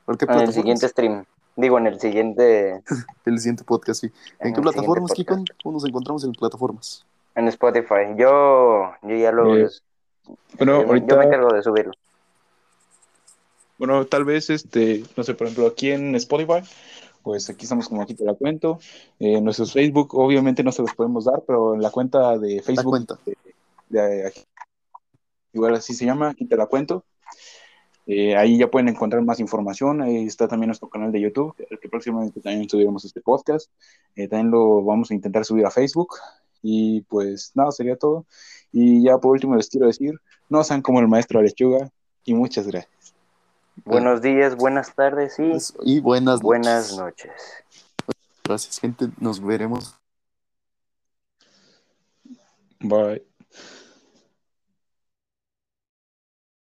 en el siguiente stream. Digo, en el siguiente. el siguiente podcast, sí. ¿En, qué plataformas, Kiko? ¿Cómo nos encontramos en plataformas? En Spotify. Yo, yo ya lo. bueno, ahorita... Yo me encargo de subirlo. Bueno, tal vez, este, no sé, por ejemplo, aquí en Spotify, pues aquí estamos como aquí te la cuento. En nuestros Facebook, obviamente no se los podemos dar, pero en la cuenta de Facebook, igual así se llama, aquí te la cuento. Eh, ahí ya pueden encontrar más información. Ahí está también nuestro canal de YouTube, el que próximamente también subiremos este podcast. Eh, también lo vamos a intentar subir a Facebook. Y pues nada, sería todo. Y ya por último les quiero decir, no sean como el maestro Lechuga y muchas gracias. Buenos días, buenas tardes y, buenas, buenas noches. Gracias, gente. Nos veremos. Bye.